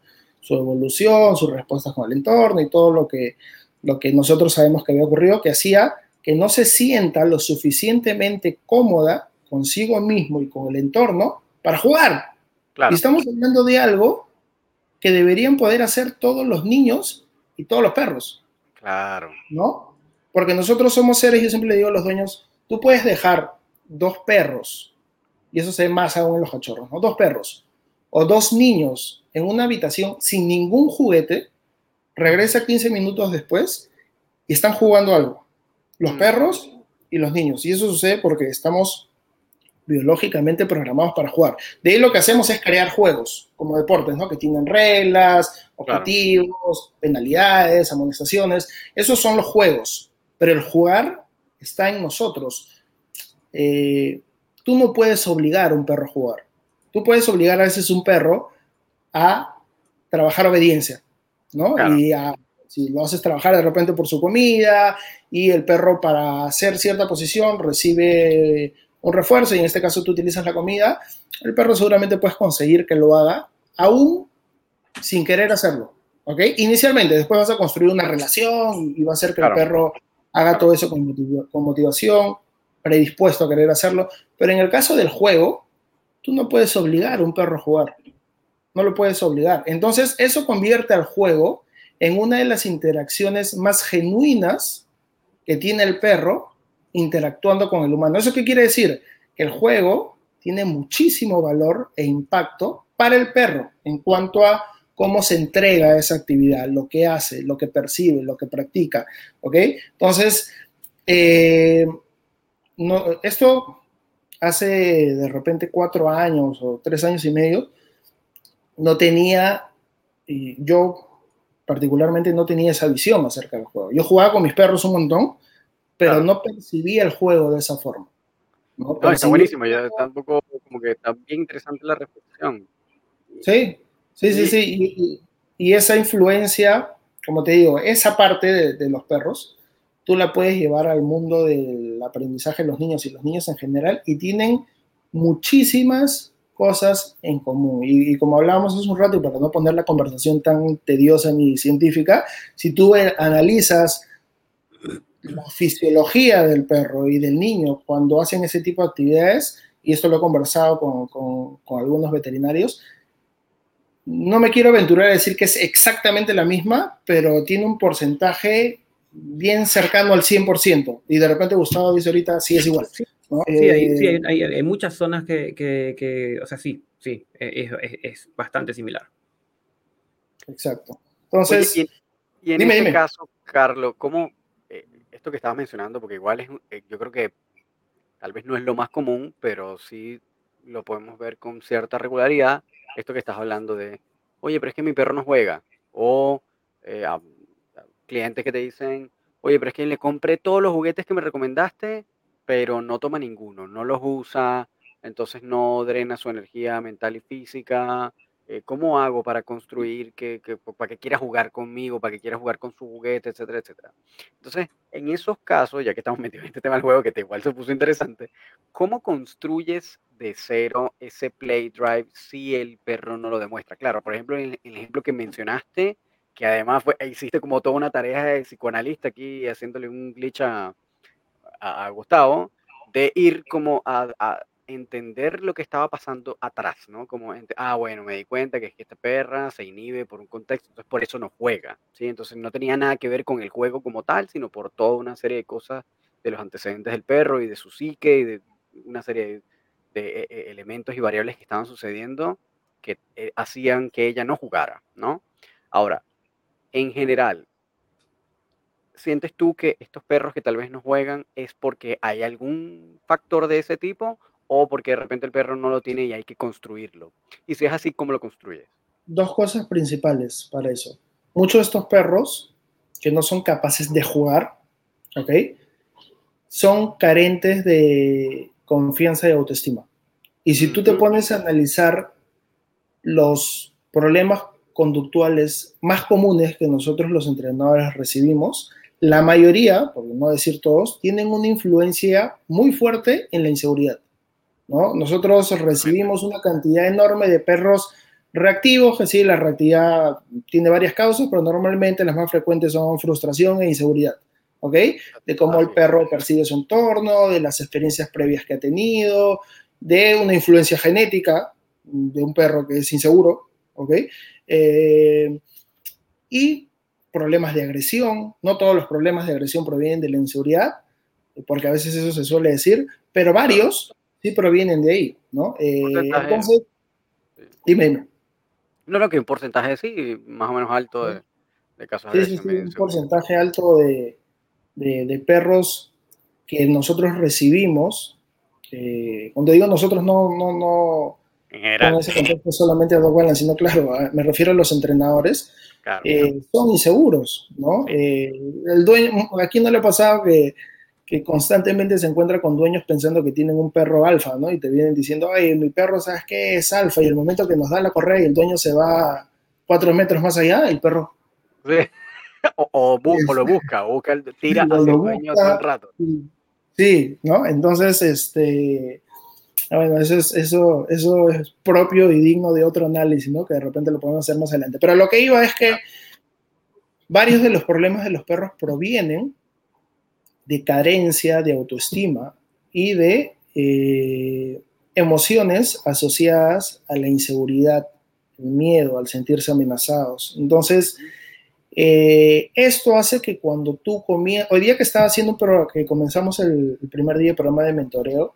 su evolución, sus respuestas con el entorno y todo lo que, lo que nosotros sabemos que había ocurrido, que hacía que no se sienta lo suficientemente cómoda consigo mismo y con el entorno para jugar. Y estamos hablando de algo que deberían poder hacer todos los niños y todos los perros. Claro. ¿No? Porque nosotros somos seres, yo siempre le digo a los dueños, tú puedes dejar dos perros, y eso se ve más aún en los cachorros, ¿no? Dos perros o dos niños en una habitación sin ningún juguete, regresa 15 minutos después y están jugando algo. Los mm. perros y los niños. Y eso sucede porque estamos biológicamente programados para jugar. De ahí lo que hacemos es crear juegos, como deportes, ¿no? Que tienen reglas, objetivos, penalidades, amonestaciones. Esos son los juegos. Pero el jugar está en nosotros. Eh, tú no puedes obligar a un perro a jugar. Tú puedes obligar a veces un perro a trabajar obediencia, ¿no? Y si lo haces trabajar de repente por su comida y el perro para hacer cierta posición recibe un refuerzo y en este caso tú utilizas la comida, el perro seguramente puedes conseguir que lo haga aún sin querer hacerlo, ¿ok? Inicialmente, después vas a construir una relación y va a hacer que el perro haga todo eso con, con motivación, predispuesto a querer hacerlo, pero en el caso del juego, tú no puedes obligar a un perro a jugar no lo puedes obligar. Entonces, eso convierte al juego en una de las interacciones más genuinas que tiene el perro interactuando con el humano. ¿Eso qué quiere decir? Que el juego tiene muchísimo valor e impacto para el perro en cuanto a cómo se entrega esa actividad, lo que hace, lo que percibe, lo que practica. ¿Ok? Entonces, eh, esto hace de repente cuatro años o tres años y medio, no tenía, y yo particularmente no tenía esa visión acerca del juego. Yo jugaba con mis perros un montón, pero no percibía el juego de esa forma. No, está buenísimo, ya tampoco como que está bien interesante la reflexión. Sí, sí, sí, sí. Y, esa influencia, como te digo, esa parte de, de, los perros, tú la puedes llevar al mundo del aprendizaje de los niños y los niños en general y tienen muchísimas cosas en común. Y, como hablábamos hace un rato, y para no poner la conversación tan tediosa ni científica, si tú analizas la fisiología del perro y del niño cuando hacen ese tipo de actividades, y esto lo he conversado con, con algunos veterinarios, no me quiero aventurar a decir que es exactamente la misma, pero tiene un porcentaje bien cercano al 100%. Y de repente Gustavo dice ahorita, sí es igual. Sí, hay, hay, muchas zonas que, que, o sea, sí, sí, e, es, es, bastante similar. Exacto. Entonces, y, en este caso, Carlos, ¿cómo eh, esto que estabas mencionando, porque igual es, eh, yo creo que tal vez no es lo más común, pero sí lo podemos ver con cierta regularidad, esto que estás hablando de, oye, pero es que mi perro no juega, o eh, clientes que te dicen, oye, pero es que le compré todos los juguetes que me recomendaste pero no toma ninguno, no los usa, entonces no drena su energía mental y física. Eh, ¿Cómo hago para construir que, para que quiera jugar conmigo, para que quiera jugar con su juguete, etcétera, etcétera? Entonces, en esos casos, ya que estamos metidos en este tema del juego, que te igual se puso interesante, ¿cómo construyes de cero ese play drive si el perro no lo demuestra? Claro, por ejemplo, en el ejemplo que mencionaste, que además fue, hiciste como toda una tarea de psicoanalista aquí, haciéndole un glitch a, a, Gustavo de ir como a, entender lo que estaba pasando atrás, ¿no? Como, ah, bueno, me di cuenta que, es que esta perra se inhibe por un contexto, entonces por eso no juega, ¿sí? Entonces no tenía nada que ver con el juego como tal, sino por toda una serie de cosas de los antecedentes del perro y de su psique y de una serie de, e, e, elementos y variables que estaban sucediendo que eh, hacían que ella no jugara, ¿no? Ahora, en general, sientes tú que estos perros que tal vez no juegan es porque hay algún factor de ese tipo o porque de repente el perro no lo tiene y hay que construirlo? Y si es así, ¿cómo lo construyes? Dos cosas principales para eso. Muchos de estos perros que no son capaces de jugar, ¿ok? Son carentes de confianza y autoestima. Y si tú te pones a analizar los problemas conductuales más comunes que nosotros los entrenadores recibimos, la mayoría, por no decir todos, tienen una influencia muy fuerte en la inseguridad. ¿no? Nosotros recibimos una cantidad enorme de perros reactivos, que sí, la reactividad tiene varias causas, pero normalmente las más frecuentes son frustración e inseguridad. ¿Ok? De cómo el perro percibe su entorno, de las experiencias previas que ha tenido, de una influencia genética de un perro que es inseguro, ¿ok? Eh, y problemas de agresión. No todos los problemas de agresión provienen de la inseguridad, porque a veces eso se suele decir, pero varios sí provienen de ahí, ¿no? Eh, entonces, dime. No, no, que un porcentaje sí, más o menos alto de, casos de sí, sí, un porcentaje alto de, de, perros que nosotros recibimos. cuando digo nosotros, no, no, no, en general. ese contexto solamente a Dog Balance, sino claro, me refiero a los entrenadores eh, son inseguros, ¿no? Eh, el dueño, aquí no le ha pasado que, que, constantemente se encuentra con dueños pensando que tienen un perro alfa, ¿no? Y te vienen diciendo, ay, mi perro, ¿sabes qué? Es alfa. Y el momento que nos da la correa y el dueño se va cuatro metros más allá, el perro... Sí. O, lo busca, o busca, tira hacia el dueño un rato. Sí, ¿no? Entonces, este bueno, eso es, eso, eso es propio y digno de otro análisis, ¿no? Que de repente lo podemos hacer más adelante. Pero lo que iba es que varios de los problemas de los perros provienen de carencia de autoestima y de eh, emociones asociadas a la inseguridad, el miedo, al sentirse amenazados. Entonces, eh, esto hace que cuando tú comienzas, hoy día que estaba haciendo, pero que comenzamos el, el primer día del programa de mentoreo,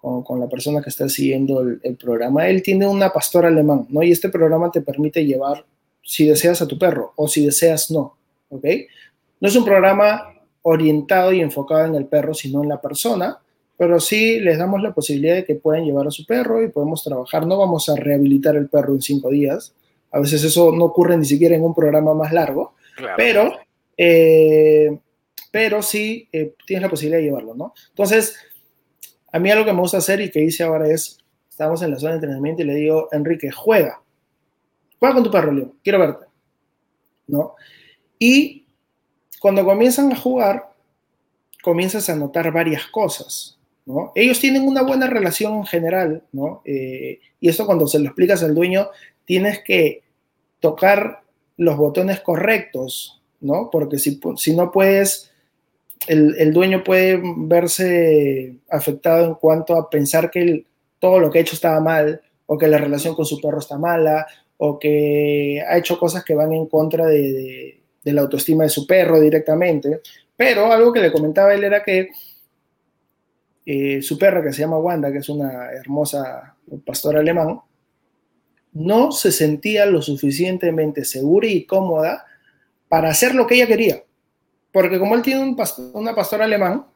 con, la persona que está siguiendo el, programa, él tiene una pastora alemán, ¿no? Y este programa te permite llevar, si deseas, a tu perro o si deseas, no, ¿ok? No es un programa orientado y enfocado en el perro, sino en la persona, pero sí les damos la posibilidad de que puedan llevar a su perro y podemos trabajar. No vamos a rehabilitar el perro en cinco días. A veces eso no ocurre ni siquiera en un programa más largo, pero, eh, pero sí eh, tienes la posibilidad de llevarlo, ¿no? Entonces, a mí algo que me gusta hacer y que hice ahora es, estamos en la zona de entrenamiento y le digo, Enrique, juega. Juega con tu perro, Leo, quiero verte. ¿No? Y cuando comienzan a jugar, comienzas a notar varias cosas. ¿no? Ellos tienen una buena relación en general, ¿no? Eh, y eso cuando se lo explicas al dueño, tienes que tocar los botones correctos, ¿no? Porque si, si no puedes el, dueño puede verse afectado en cuanto a pensar que todo lo que ha hecho estaba mal, o que la relación con su perro está mala, o que ha hecho cosas que van en contra de, la autoestima de su perro directamente. Pero algo que le comentaba él era que eh, su perra, que se llama Wanda, que es una hermosa pastora alemán, no se sentía lo suficientemente segura y cómoda para hacer lo que ella quería porque como él tiene un una pastora alemán,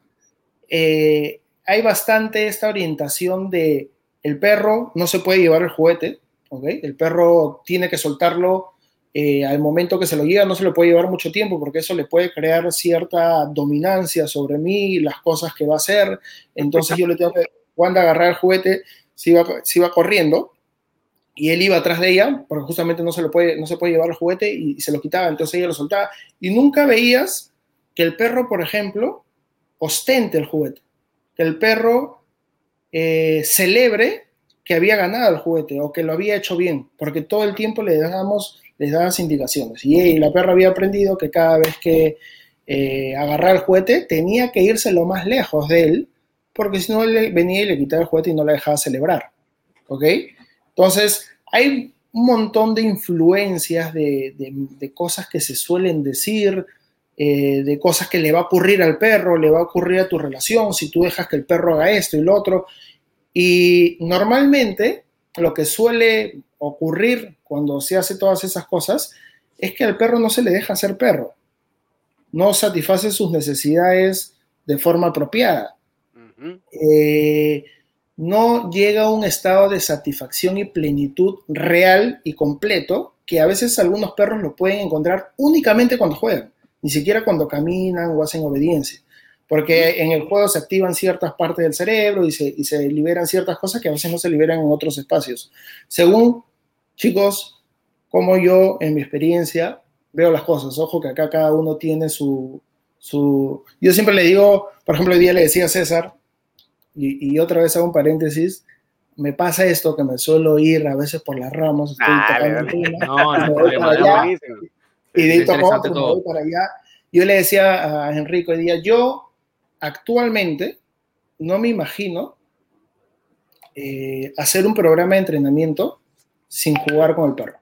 eh, hay bastante esta orientación de el perro no se puede llevar el juguete, El perro tiene que soltarlo eh, al momento que se lo lleva, no se lo puede llevar mucho tiempo porque eso le puede crear cierta dominancia sobre mí, las cosas que va a hacer. Entonces yo le tengo que, cuando agarrar el juguete, se iba, se iba corriendo y él iba atrás de ella porque justamente no se, lo puede, no se puede llevar el juguete y se lo quitaba, entonces ella lo soltaba. Y nunca veías que el perro, por ejemplo, ostente el juguete, que el perro eh, celebre que había ganado el juguete o que lo había hecho bien, porque todo el tiempo le dábamos, les dábamos indicaciones. Y, la perra había aprendido que cada vez que eh, agarraba el juguete tenía que irse lo más lejos de él, porque si no le venía y le quitaba el juguete y no la dejaba celebrar. ¿Ok? Entonces, hay un montón de influencias, de cosas que se suelen decir, eh, de cosas que le va a ocurrir al perro, le va a ocurrir a tu relación, si tú dejas que el perro haga esto y lo otro. Y normalmente lo que suele ocurrir cuando se hace todas esas cosas es que al perro no se le deja ser perro. no satisface sus necesidades de forma apropiada. Eh, no llega a un estado de satisfacción y plenitud real y completo que a veces algunos perros lo pueden encontrar únicamente cuando juegan, ni siquiera cuando caminan o hacen obediencia, porque en el juego se activan ciertas partes del cerebro y se, y se liberan ciertas cosas que a veces no se liberan en otros espacios. Según, chicos, como yo en mi experiencia veo las cosas, ojo que acá cada uno tiene su... su... Yo siempre le digo, por ejemplo, hoy día le decía a César, y, y otra vez hago un paréntesis, me pasa esto que me suelo ir a veces por las ramas, estoy tocando No, no no. allá. Y de todo. voy para allá. Yo le decía a Enrico hoy día, yo actualmente no me imagino eh, hacer un programa de entrenamiento sin jugar con el perro.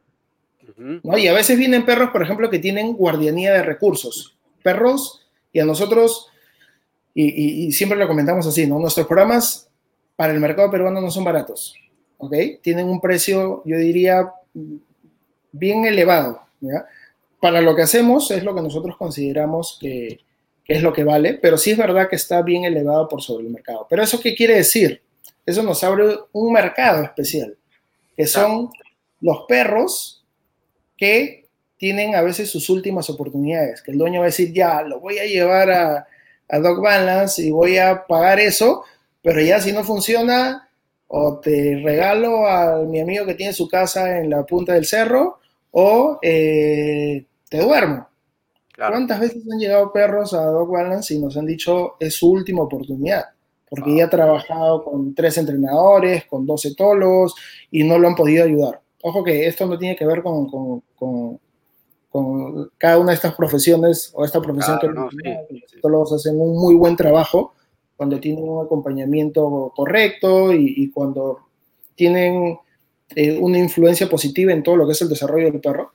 ¿no? Y a veces vienen perros, por ejemplo, que tienen guardianía de recursos. Perros, y a nosotros, y, y- y siempre lo comentamos así, ¿no? Nuestros programas para el mercado peruano no son baratos, ¿ok? Tienen un precio, yo diría, bien elevado, ¿ya? Para lo que hacemos es lo que nosotros consideramos que, que es lo que vale, pero sí es verdad que está bien elevado por sobre el mercado. Pero ¿eso qué quiere decir? Eso nos abre un mercado especial, que son los perros que tienen a veces sus últimas oportunidades, que el dueño va a decir, ya, lo voy a llevar a, a Dog Balance y voy a pagar eso, pero ya si no funciona, o te regalo a mi amigo que tiene su casa en la punta del cerro, o eh, te duermo. Claro. ¿Cuántas veces han llegado perros a Dog Balance y nos han dicho es su última oportunidad? Porque Ah. ya ha trabajado con tres entrenadores, con dos etólogos y no lo han podido ayudar. Ojo que esto no tiene que ver con, con- con- con cada una de estas profesiones o esta profesión Claro, que no, sí, los sí. etólogos hacen un muy buen trabajo cuando tienen un acompañamiento correcto y, y cuando tienen eh, una influencia positiva en todo lo que es el desarrollo del perro,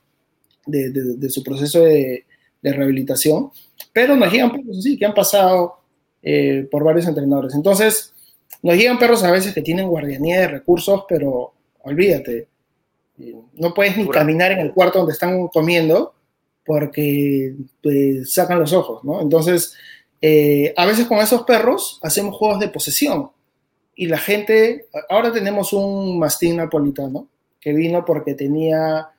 de, de- de su proceso de, de rehabilitación. Pero nos llegan perros así, que han pasado eh, por varios entrenadores. Entonces, nos llegan perros a veces que tienen guardianía de recursos, pero olvídate, eh, no puedes ni Pura. caminar en el cuarto donde están comiendo porque te sacan los ojos, ¿no? Entonces, eh, a veces con esos perros hacemos juegos de posesión y la gente, ahora tenemos un mastín napolitano que vino porque tenía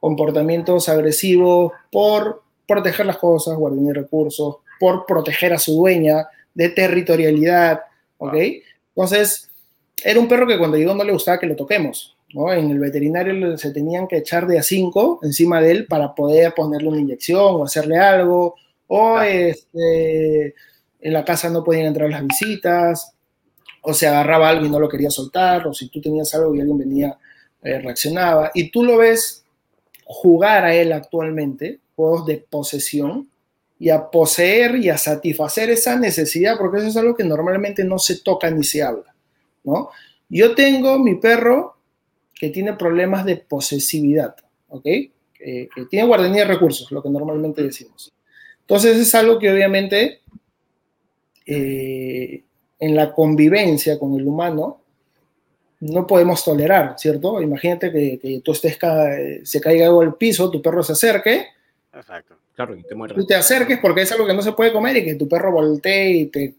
comportamientos agresivos por proteger las cosas, guardar recursos, por proteger a su dueña, de territorialidad, ¿ok? Entonces, era un perro que cuando llegó no le gustaba que lo toquemos, ¿no? En el veterinario se tenían que echar de a cinco encima de él para poder ponerle una inyección o hacerle algo, o este, en la casa no podían entrar las visitas, o se agarraba algo y no lo quería soltar, o si tú tenías algo y alguien venía, eh, reaccionaba. Y tú lo ves jugar a él actualmente, juegos de posesión, y a poseer y a satisfacer esa necesidad, porque eso es algo que normalmente no se toca ni se habla, ¿no? Yo tengo mi perro que tiene problemas de posesividad, ¿ok? Que, que tiene guardería de recursos, lo que normalmente decimos. Entonces es algo que obviamente eh, en la convivencia con el humano no podemos tolerar, ¿cierto? Imagínate que, que tú estés, ca- se caiga algo al piso, tu perro se acerque, Exacto. Claro, y te muerde. tú te acerques porque es algo que no se puede comer y que tu perro voltee y te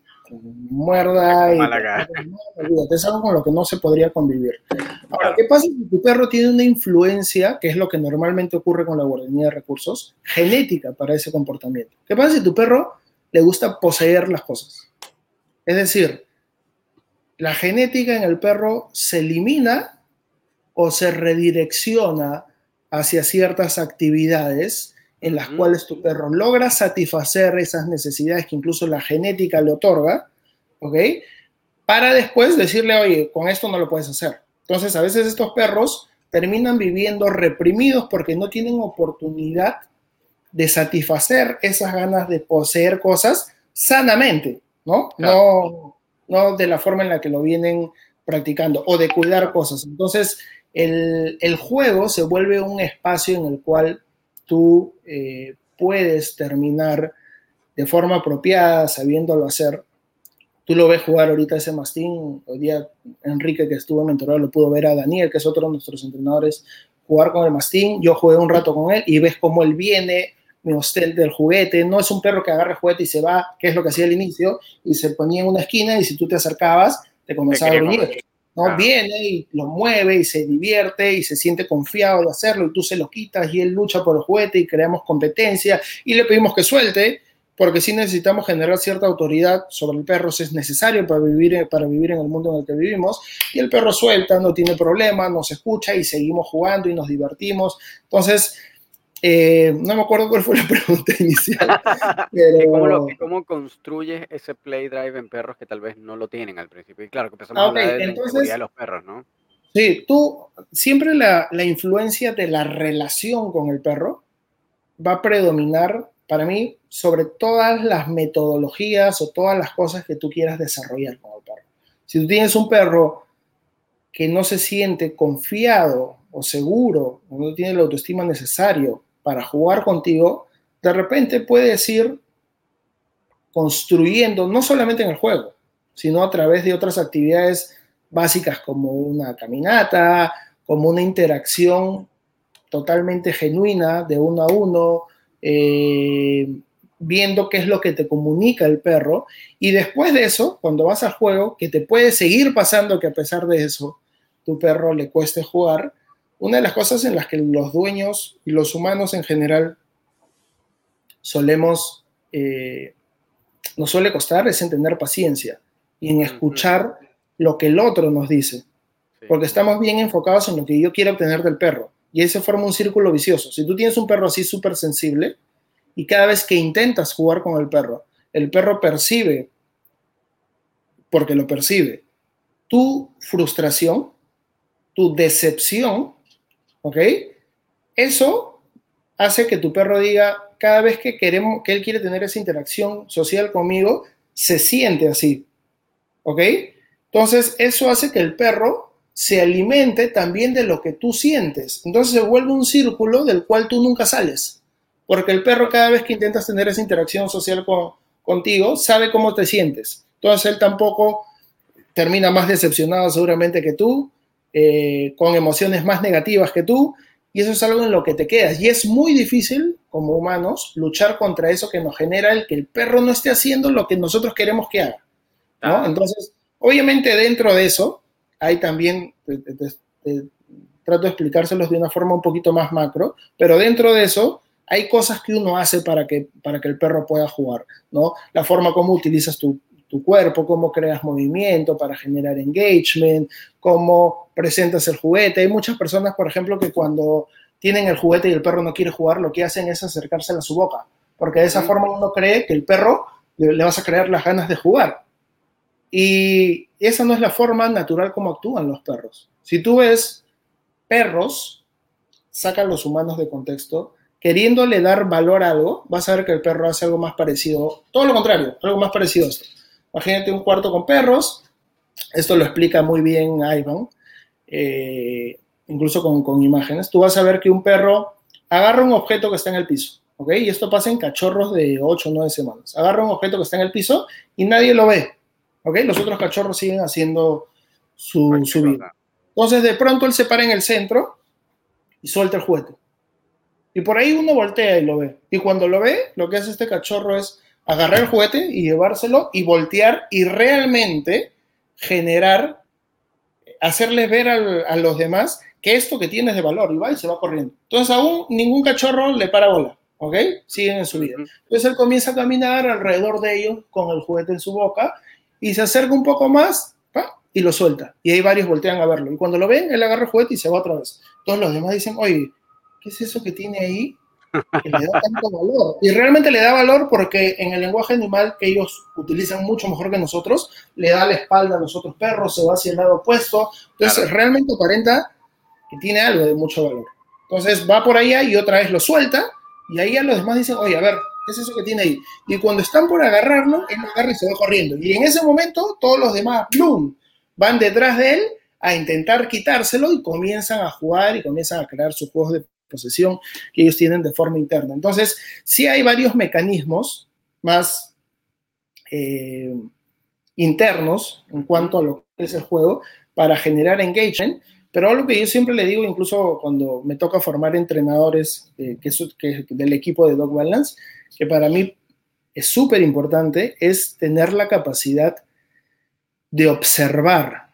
muerda. Y Mala cara. Olvídate, es algo con lo que no se podría convivir. Ahora, Claro. ¿qué pasa si tu perro tiene una influencia, que es lo que normalmente ocurre con la guardería de recursos, genética para ese comportamiento? ¿Qué pasa si tu perro le gusta poseer las cosas? Es decir, la genética en el perro se elimina o se redirecciona hacia ciertas actividades en las cuales tu perro logra satisfacer esas necesidades que incluso la genética le otorga, ¿ok? Para después decirle, oye, con esto no lo puedes hacer. Entonces, a veces estos perros terminan viviendo reprimidos porque no tienen oportunidad de satisfacer esas ganas de poseer cosas sanamente, ¿no? No, no de la forma en la que lo vienen practicando o de cuidar cosas. Entonces, el, el juego se vuelve un espacio en el cual tú eh, puedes terminar de forma apropiada, sabiéndolo hacer. Tú lo ves jugar ahorita ese mastín, hoy día Enrique que estuvo mentorado lo pudo ver a Daniel, que es otro de nuestros entrenadores, jugar con el mastín, yo jugué un rato con él y ves cómo él viene del juguete, no es un perro que agarra el juguete y se va, que es lo que hacía al inicio, y se ponía en una esquina y si tú te acercabas, te comenzaba a gruñir. ¿no? Ah. Viene y lo mueve y se divierte y se siente confiado de hacerlo y tú se lo quitas y él lucha por el juguete y creamos competencia y le pedimos que suelte porque sí necesitamos generar cierta autoridad sobre el perro si es necesario para vivir, para vivir en el mundo en el que vivimos y el perro suelta, no tiene problema, nos escucha y seguimos jugando y nos divertimos. Entonces, eh, no me acuerdo cuál fue la pregunta inicial. ¿Cómo, construyes ese play drive en perros que tal vez no lo tienen al principio? Y claro, que empezamos a hablar de la de los perros, ¿no? Sí, tú, siempre la, la, influencia de la relación con el perro va a predominar para mí sobre todas las metodologías o todas las cosas que tú quieras desarrollar con el perro. Si tú tienes un perro que no se siente confiado o seguro, o no tiene la autoestima necesario para jugar contigo, de repente puedes ir construyendo, no solamente en el juego, sino a través de otras actividades básicas como una caminata, como una interacción totalmente genuina de uno a uno, eh, viendo qué es lo que te comunica el perro. Y después de eso, cuando vas al juego, que te puede seguir pasando que a pesar de eso, tu perro le cueste jugar, una de las cosas en las que los dueños y los humanos en general solemos, eh, nos suele costar es en tener paciencia y en escuchar lo que el otro nos dice. Porque estamos bien enfocados en lo que yo quiero obtener del perro. Y ese forma un círculo vicioso. Si tú tienes un perro así súper sensible y cada vez que intentas jugar con el perro, el perro percibe, porque lo percibe, tu frustración, tu decepción ¿ok? Eso hace que tu perro diga, cada vez que queremos, que él quiere tener esa interacción social conmigo, se siente así, ¿ok? Entonces, eso hace que el perro se alimente también de lo que tú sientes. Entonces se vuelve un círculo del cual tú nunca sales, porque el perro cada vez que intentas tener esa interacción social contigo, sabe cómo te sientes. Entonces él tampoco termina más decepcionado seguramente que tú, eh, con emociones más negativas que tú, y eso es algo en lo que te quedas. Y es muy difícil, como humanos, luchar contra eso que nos genera el que el perro no esté haciendo lo que nosotros queremos que haga. ¿no? Entonces, obviamente dentro de eso, hay también, trato de explicárselos de una forma un poquito más macro, pero dentro de eso hay cosas que uno hace para que, para que el perro pueda jugar, ¿no? La forma como utilizas tu, tu cuerpo, cómo creas movimiento para generar engagement, cómo presentas el juguete. Hay muchas personas, por ejemplo, que cuando tienen el juguete y el perro no quiere jugar, lo que hacen es acercárselo a su boca, porque de esa forma uno cree que el perro le, vas a crear las ganas de jugar. Y esa no es la forma natural como actúan los perros. Si tú ves perros, sacan los humanos de contexto, queriéndole dar valor a algo, vas a ver que el perro hace algo más parecido, todo lo contrario, algo más parecido a esto. Imagínate un cuarto con perros. Esto lo explica muy bien Ivan, eh, incluso con, imágenes. Tú vas a ver que un perro agarra un objeto que está en el piso, ¿ok? Y esto pasa en cachorros de 8 o 9 semanas. Agarra un objeto que está en el piso y nadie lo ve, ¿ok? Los otros cachorros siguen haciendo su, su vida. Entonces, de pronto él se para en el centro y suelta el juguete. Y por ahí uno voltea y lo ve. Y cuando lo ve, lo que hace este cachorro es agarrar el juguete y llevárselo y voltear y realmente generar, hacerles ver a los demás que esto que tienes de valor y va y se va corriendo. Entonces aún ningún cachorro le para bola, ¿ok? Siguen en su vida. Entonces él comienza a caminar alrededor de ellos con el juguete en su boca y se acerca un poco más y lo suelta. Y ahí varios voltean a verlo. Y cuando lo ven, él agarra el juguete y se va otra vez. Todos los demás dicen, oye, ¿qué es eso que tiene ahí? Que le da tanto valor. Y realmente le da valor porque en el lenguaje animal que ellos utilizan mucho mejor que nosotros, le da la espalda a los ototros perros, se va hacia el lado opuesto. Entonces, realmente aparenta que tiene algo de mucho valor. Entonces, va por allá y otra vez lo suelta. Y ahí a los demás dicen, oye, a ver, ¿qué es eso que tiene ahí? Y cuando están por agarrarlo, él lo agarra y se va corriendo. Y en ese momento, todos los demás, ¡plum! van detrás de él a intentar quitárselo y comienzan a jugar y comienzan a crear sus juegos de posesión que ellos tienen de forma interna. Entonces, sí hay varios mecanismos más eh, internos en cuanto a lo es el juego, para generar engagement. Pero algo que yo siempre le digo, incluso cuando me toca formar entrenadores eh, que, que, del equipo de Dog Balance, que para mí es súper importante, es tener la capacidad de observar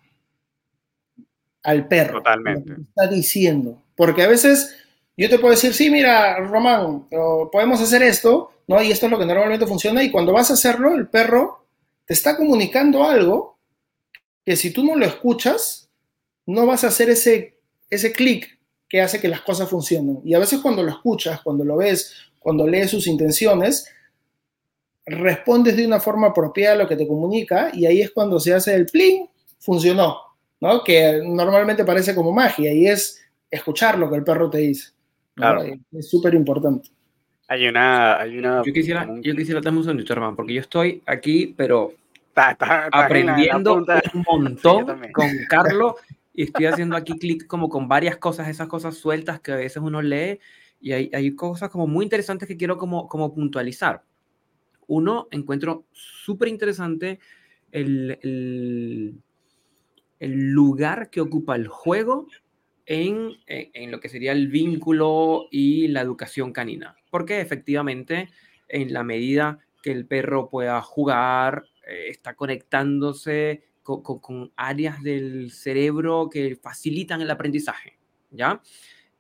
al perro. Totalmente. Lo que está diciendo. Porque a veces yo te puedo decir, sí, mira, Román, podemos hacer esto, ¿no? Y esto es lo que normalmente funciona. Y cuando vas a hacerlo, el perro te está comunicando algo que si tú no lo escuchas, no vas a hacer ese, ese clic que hace que las cosas funcionen. Y a veces cuando lo escuchas, cuando lo ves, cuando lees sus intenciones, respondes de una forma apropiada a lo que te comunica y ahí es cuando se hace el pling, funcionó, ¿no? Que normalmente parece como magia y es escuchar lo que el perro te dice. Claro. Es súper importante. Hay una, hay una... Yo quisiera, yo quisiera un segundito, hermano, porque yo estoy aquí, pero aprendiendo un montón con Carlos y estoy haciendo aquí clic como con varias cosas, esas cosas sueltas que a veces uno lee y hay, hay cosas como muy interesantes que quiero como, como puntualizar. Uno, encuentro súper interesante el, el, el, lugar que ocupa el juego en, en, lo que sería el vínculo y la educación canina. Porque efectivamente, en la medida que el perro pueda jugar, eh, está conectándose con, con, áreas del cerebro que facilitan el aprendizaje, ¿ya?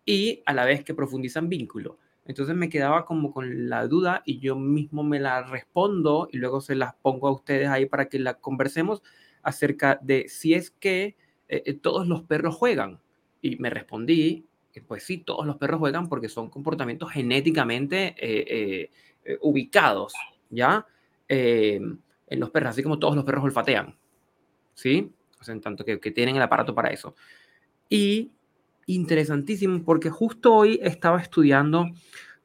Y a la vez que profundizan vínculo. Entonces me quedaba como con la duda y yo mismo me la respondo y luego se las pongo a ustedes ahí para que la conversemos acerca de si es que eh, eh, todos los perros juegan. Y me respondí que pues sí, todos los perros juegan porque son comportamientos genéticamente eh, ubicados, ¿ya? en los perros, así como todos los perros olfatean, ¿sí? O sea, en tanto que, que tienen el aparato para eso. Y interesantísimo porque justo hoy estaba estudiando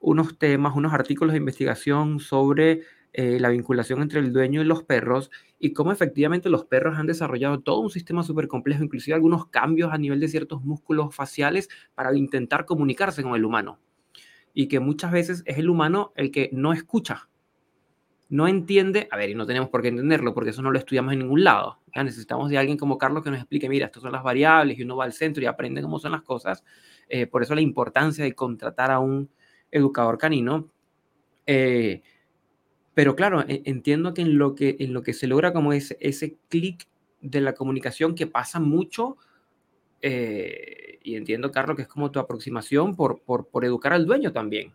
unos temas, unos artículos de investigación sobre eh, la vinculación entre el dueño y los perros y cómo efectivamente los perros han desarrollado todo un sistema súper complejo, inclusive algunos cambios a nivel de ciertos músculos faciales para intentar comunicarse con el humano. Y que muchas veces es el humano el que no escucha, no entiende, a ver, y no tenemos por qué entenderlo porque eso no lo estudiamos en ningún lado. Ya necesitamos de alguien como Carlos que nos explique, mira, estas son las variables y uno va al centro y aprende cómo son las cosas. Eh, por eso la importancia de contratar a un educador canino. Eh, pero claro, e, entiendo que en lo que, en lo que se logra como es ese clic de la comunicación que pasa mucho, eh, y entiendo, Carlos, que es como tu aproximación por, por, por educar al dueño también.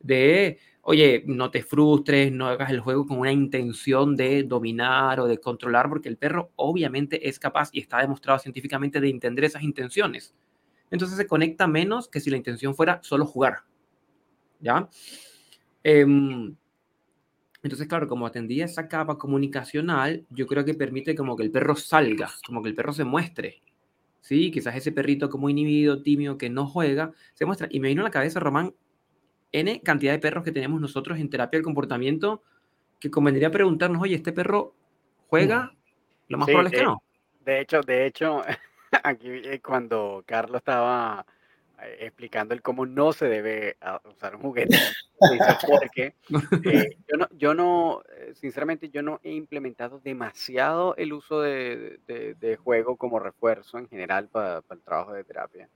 De, oye, no te frustres, no hagas el juego con una intención de dominar o de controlar, porque el perro obviamente es capaz y está demostrado científicamente de entender esas intenciones. Entonces se conecta menos que si la intención fuera solo jugar. ¿Ya? Em, entonces, claro, como atendía esa capa comunicacional, yo creo que permite como que el perro salga, como que el perro se muestre. Sí, quizás ese perrito como inhibido, tímido, que no juega, se muestra. Y me vino a la cabeza, Román, N cantidad de perros que tenemos nosotros en terapia del comportamiento que convendría preguntarnos, oye, ¿este perro juega? Lo más probable es que no. De hecho, de hecho, aquí eh, cuando Carlos estaba eh, explicando el cómo no se debe usar un juguete, porque eh, yo, no, yo no, sinceramente, yo no he implementado demasiado el uso de, de, juego como refuerzo en general para, para el trabajo de terapia.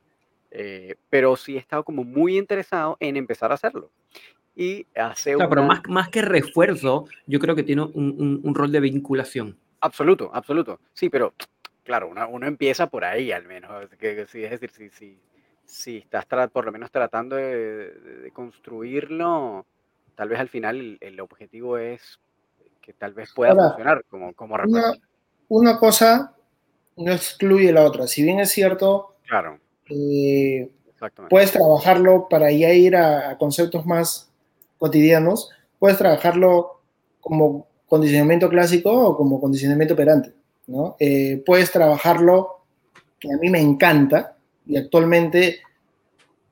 Eh, pero sí he estado como muy interesado en empezar a hacerlo. Y hace pero más, más que refuerzo, yo creo que tiene un, un, rol de vinculación. Absoluto, absoluto. Sí, pero claro, uno, uno empieza por ahí al menos. Que, sí, es decir, si, si, si estás por lo menos tratando de, de, construirlo, tal vez al final el, objetivo es que tal vez pueda funcionar como, como una, una cosa no excluye la otra. Si bien es cierto, claro eh, puedes trabajarlo para ya ir a, conceptos más cotidianos, puedes trabajarlo como condicionamiento clásico o como condicionamiento operante, ¿no? Eh, puedes trabajarlo, que a mí me encanta, y actualmente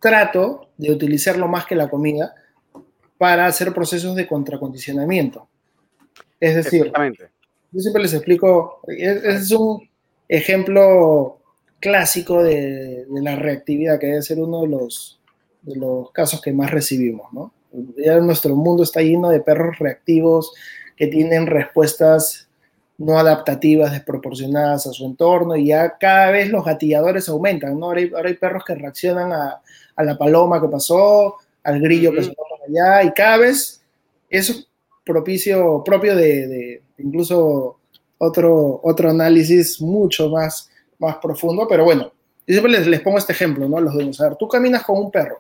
trato de utilizarlo más que la comida para hacer procesos de contracondicionamiento. Es decir, yo siempre les explico, es, es un ejemplo clásico de, la reactividad, que debe ser uno de los, de los casos que más recibimos, ¿no? Ya nuestro mundo está lleno de perros reactivos que tienen respuestas no adaptativas, desproporcionadas a su entorno, y ya cada vez los gatilladores aumentan, ¿no? Ahora hay, perros que reaccionan a, la paloma que pasó, al grillo que se que por allá, y cada vez eso es propicio, propio de, incluso otro, otro análisis mucho más, más profundo, pero bueno, yo siempre les, les pongo este ejemplo, ¿no? Los dueños. A ver, tú caminas con un perro,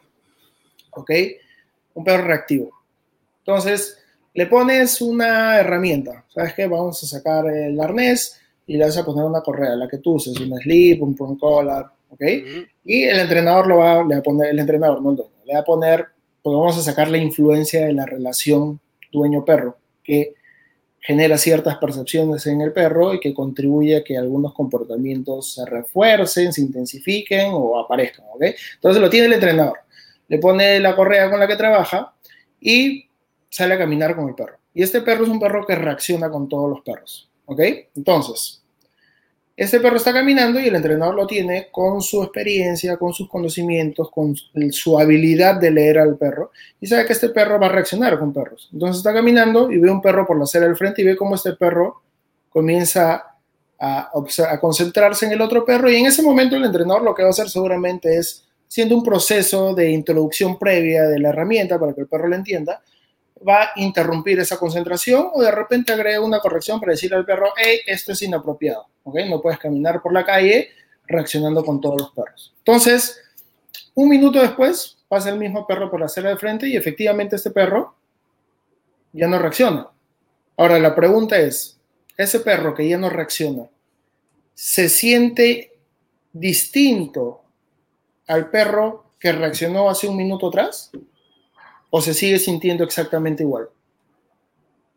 ¿ok? Un perro reactivo. Entonces, le pones una herramienta, ¿sabes qué? Vamos a sacar el arnés y le vas a poner una correa, la que tú uses, un slip, un prong collar, ¿ok? Y el entrenador lo va, le va a poner, el entrenador, no el dueño, le va a poner, pues vamos a sacar la influencia de la relación dueño-perro, que genera ciertas percepciones en el perro y que contribuye a que algunos comportamientos se refuercen, se intensifiquen o aparezcan, ¿ok? Entonces lo tiene el entrenador, le pone la correa con la que trabaja y sale a caminar con el perro. Y este perro es un perro que reacciona con todos los perros. ¿Ok? Entonces, este perro está caminando y el entrenador lo tiene con su experiencia, con sus conocimientos, con su habilidad de leer al perro y sabe que este perro va a reaccionar con perros. Entonces está caminando y ve un perro por la acera del frente y ve cómo este perro comienza a, concentrarse en el otro perro y en ese momento el entrenador lo que va a hacer seguramente es, siendo un proceso de introducción previa de la herramienta para que el perro lo entienda, va a interrumpir esa concentración o de repente agrega una corrección para decirle al perro, hey, esto es inapropiado, ¿ok? No puedes caminar por la calle reaccionando con todos los perros. Entonces, un minuto después pasa el mismo perro por la acera de frente y efectivamente este perro ya no reacciona. Ahora, la pregunta es, ese perro que ya no reacciona, ¿se siente distinto al perro que reaccionó hace un minuto atrás? O se sigue sintiendo exactamente igual?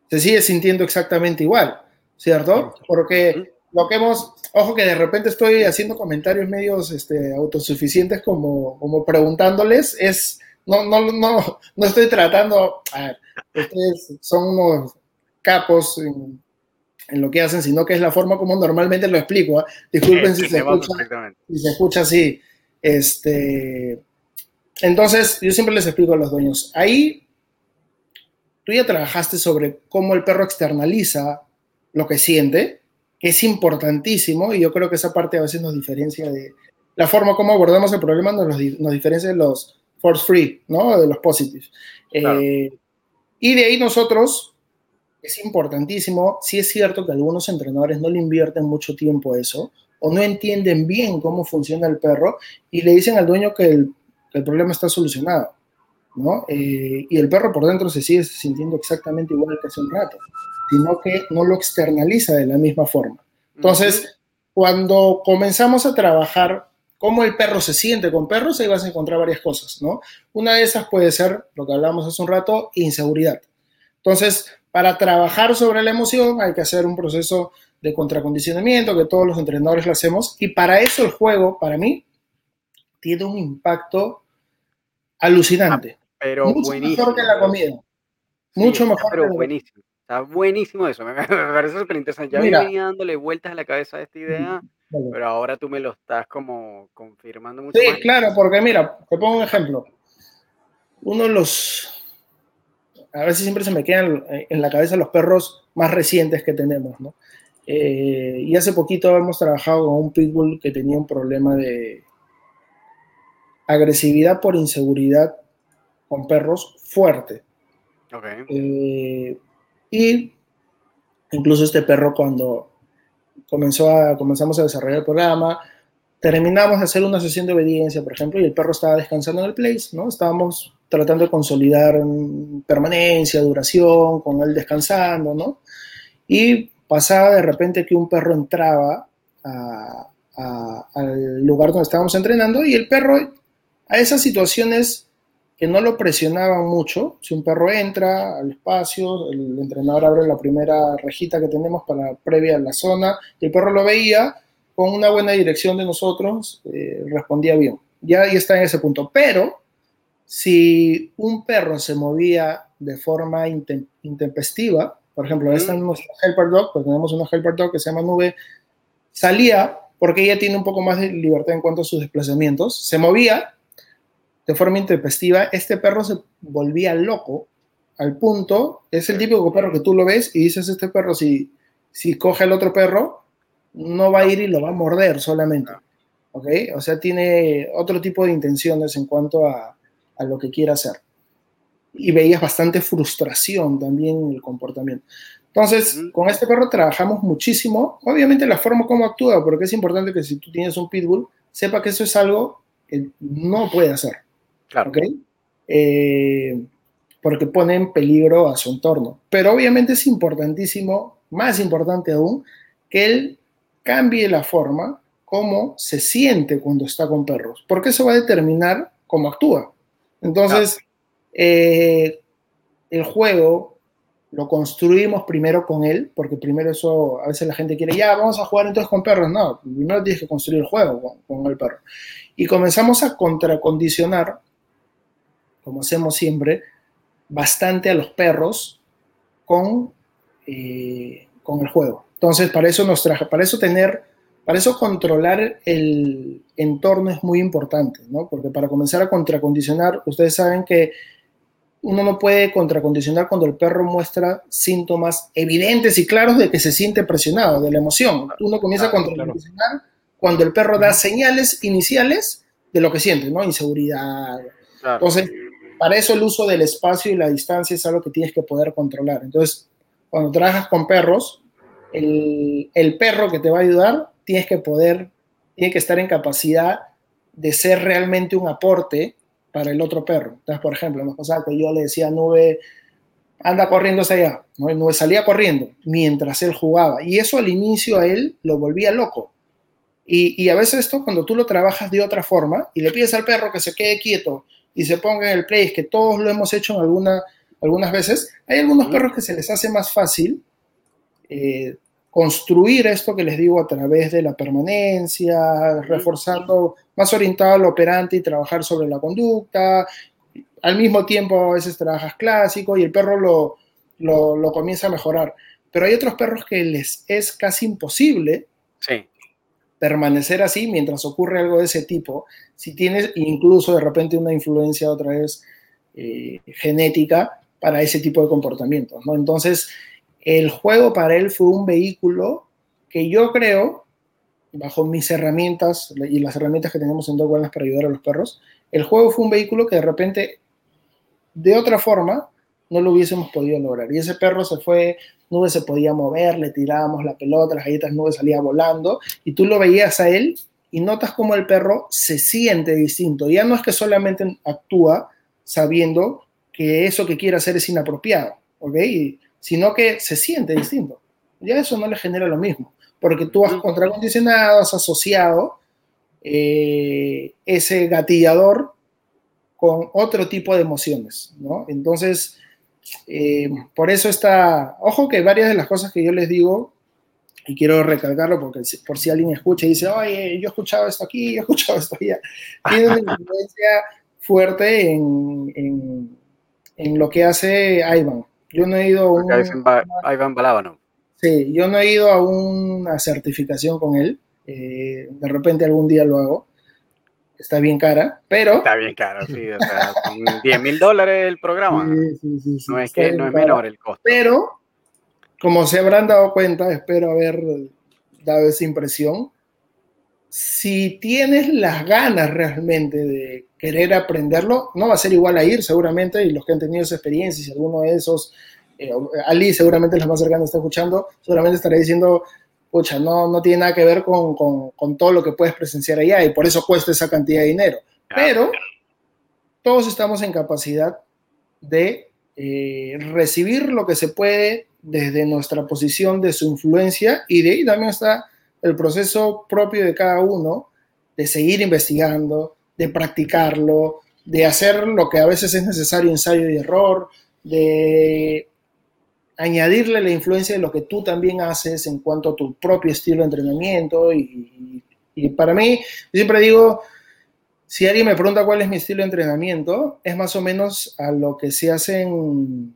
Se sigue sintiendo exactamente igual, ¿cierto? Porque lo que hemos, ojo que de repente estoy haciendo comentarios medios este, autosuficientes como, como preguntándoles, es, no, no, no, no estoy tratando, a ver, ustedes son unos capos en, lo que hacen, sino que es la forma como normalmente lo explico. ¿ah? Disculpen si, se escucha, si se escucha así. Este, entonces, yo siempre les explico a los dueños, ahí tú ya trabajaste sobre cómo el perro externaliza lo que siente, que es importantísimo, y yo creo que esa parte a veces nos diferencia de la forma como abordamos el problema, nos, nos diferencia de los force free, ¿no? De los positives. Eh, y de ahí nosotros, es importantísimo, sí es cierto que algunos entrenadores no le invierten mucho tiempo a eso, o no entienden bien cómo funciona el perro, y le dicen al dueño que el el problema está solucionado, ¿no? Eh, y el perro por dentro se sigue sintiendo exactamente igual que hace un rato, sino que no lo externaliza de la misma forma. Entonces, cuando comenzamos a trabajar cómo el perro se siente con perros, ahí vas a encontrar varias cosas, ¿no? Una de esas puede ser, lo que hablamos hace un rato, inseguridad. Entonces, para trabajar sobre la emoción hay que hacer un proceso de contracondicionamiento que todos los entrenadores lo hacemos y para eso el juego, para mí, tiene un impacto alucinante. Ah, pero Mucho mejor que la comida. Mucho mejor. Pero buenísimo. Está buenísimo eso. Me, parece súper interesante. Ya venía dándole vueltas a la cabeza a esta idea, pero ahora tú me lo estás como confirmando mucho. Sí, claro, porque mira, te pongo un ejemplo. Uno de los. A veces siempre se me quedan en la cabeza los perros más recientes que tenemos, ¿no? Eh, y hace poquito hemos trabajado con un pitbull que tenía un problema de, agresividad por inseguridad con perros fuerte. Eh, y incluso este perro cuando comenzó a, comenzamos a desarrollar el programa, terminamos de hacer una sesión de obediencia, por ejemplo, y el perro estaba descansando en el place, ¿no? Estábamos tratando de consolidar permanencia, duración, con él descansando, ¿no? Y pasaba de repente que un perro entraba al lugar donde estábamos entrenando y el perro a esas situaciones que no lo presionaban mucho. Si un perro entra al espacio, el entrenador abre la primera rejita que tenemos para previa a la zona, y el perro lo veía con una buena dirección de nosotros, eh, respondía bien. Ya ahí está en ese punto. Pero si un perro se movía de forma intempestiva, por ejemplo, esta es nuestra helper dog, pues tenemos una helper dog que se llama Nube, salía porque ella tiene un poco más de libertad en cuanto a sus desplazamientos, se movía de forma intempestiva, este perro se volvía loco al punto, es el típico perro que tú lo ves y dices, este perro si, si coge al otro perro, no va a ir y lo va a morder solamente. ¿Ok? O sea, tiene otro tipo de intenciones en cuanto a, a lo que quiere hacer. Y veías bastante frustración también en el comportamiento. Entonces, con este perro trabajamos muchísimo. Obviamente la forma como actúa, porque es importante que si tú tienes un pitbull, sepa que eso es algo que no puede hacer. Claro. ¿ok? Eh, porque pone en peligro a su entorno. Pero obviamente es importantísimo, más importante aún, que él cambie la forma como se siente cuando está con perros, porque eso va a determinar cómo actúa. Entonces, eh, el juego lo construimos primero con él, porque primero eso, a veces la gente quiere, ya, vamos a jugar entonces con perros. No, primero tienes que construir el juego con, con el perro. Y comenzamos a contracondicionar, como hacemos siempre, bastante a los perros con, eh, con el juego. Entonces, para eso nos traje, para eso tener, para eso controlar el entorno es muy importante, ¿no? Porque para comenzar a contracondicionar, ustedes saben que uno no puede contracondicionar cuando el perro muestra síntomas evidentes y claros de que se siente presionado, de la emoción. Uno comienza a contracondicionar cuando el perro da señales iniciales de lo que siente, ¿no? Inseguridad. Claro. Entonces, para eso el uso del espacio y la distancia es algo que tienes que poder controlar. Entonces, cuando trabajas con perros, el, el perro que te va a ayudar, tienes que poder, tiene que estar en capacidad de ser realmente un aporte para el otro perro. Entonces, por ejemplo, nos pasaba que yo le decía a Nube, anda corriendo hacia allá. ¿no? Nube salía corriendo mientras él jugaba. Y eso al inicio a él lo volvía loco. Y, y, a veces esto, cuando tú lo trabajas de otra forma y le pides al perro que se quede quieto y se ponga en el place, que todos lo hemos hecho en alguna, algunas veces, hay algunos perros que se les hace más fácil eh, construir esto que les digo a través de la permanencia, reforzando, más orientado al operante y trabajar sobre la conducta. Al mismo tiempo a veces trabajas clásico y el perro lo, lo, lo comienza a mejorar. Pero hay otros perros que les es casi imposible Sí. Permanecer así mientras ocurre algo de ese tipo. Si tienes incluso de repente una influencia otra vez eh, genética para ese tipo de comportamientos, ¿no? Entonces, el juego para él fue un vehículo que yo creo, bajo mis herramientas y las herramientas que tenemos en Dog Wellness para ayudar a los perros, el juego fue un vehículo que de repente, de otra forma, no lo hubiésemos podido lograr. Y ese perro se fue, Nube se podía mover, le tirábamos la pelota, las galletas, Nube salía volando, y tú lo veías a él y notas como el perro se siente distinto. Ya no es que solamente actúa sabiendo que eso que quiere hacer es inapropiado, sino que se siente distinto. Ya eso no le genera lo mismo, porque tú has contracondicionado, has asociado eh, ese gatillador con otro tipo de emociones, ¿no? Entonces, eh, por eso está, ojo que varias de las cosas que yo les digo, y quiero recalcarlo porque por si alguien escucha y dice, oye, yo he escuchado esto aquí, yo he escuchado esto allá, tiene una influencia fuerte en, en, en, lo que hace Ivan. Yo no he ido a un, Ivan Balábano. Sí, yo no he ido a una certificación con él. Eh, de repente algún día lo hago está bien cara, pero... Está bien cara, sí, o sea, con 10 mil dólares el programa. Sí, sí, sí, sí, no es que no es menor el costo. Pero, como se habrán dado cuenta, espero haber dado esa impresión, si tienes las ganas realmente de querer aprenderlo, no va a ser igual a ir seguramente, y los que han tenido esa experiencia, si alguno de esos, eh, Ali seguramente es la más cercana está escuchando, seguramente estará diciendo, pucha, no, no tiene nada que ver con, con, con, todo lo que puedes presenciar allá y por eso cuesta esa cantidad de dinero. Pero todos estamos en capacidad de eh, recibir lo que se puede desde nuestra posición de su influencia y de ahí también está el proceso propio de cada uno de seguir investigando, de practicarlo, de hacer lo que a veces es necesario, ensayo y error, de añadirle la influencia de lo que tú también haces en cuanto a tu propio estilo de entrenamiento. Y, y, para mí, siempre digo, si alguien me pregunta cuál es mi estilo de entrenamiento, es más o menos a lo que se hace en,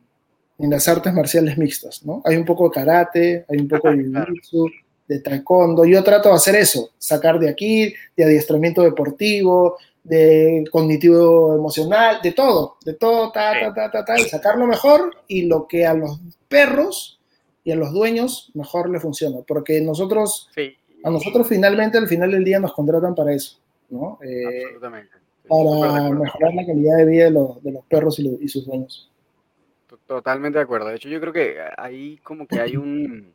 en las artes marciales mixtas, ¿no? Hay un poco de karate, hay un poco de jiu-jitsu, de taekwondo. Yo trato de hacer eso, sacar de aquí, de adiestramiento deportivo, de cognitivo emocional, de todo, de todo, ta, ta, ta, ta, ta, y sacarlo mejor y lo que a los perros y a los dueños mejor le funciona, porque nosotros, a nosotros finalmente al final del día nos contratan para eso, ¿no? Eh, Absolutamente. Para mejorar la calidad de vida de los, de los perros y, y sus dueños. Totalmente de acuerdo. De hecho, yo creo que ahí como que hay un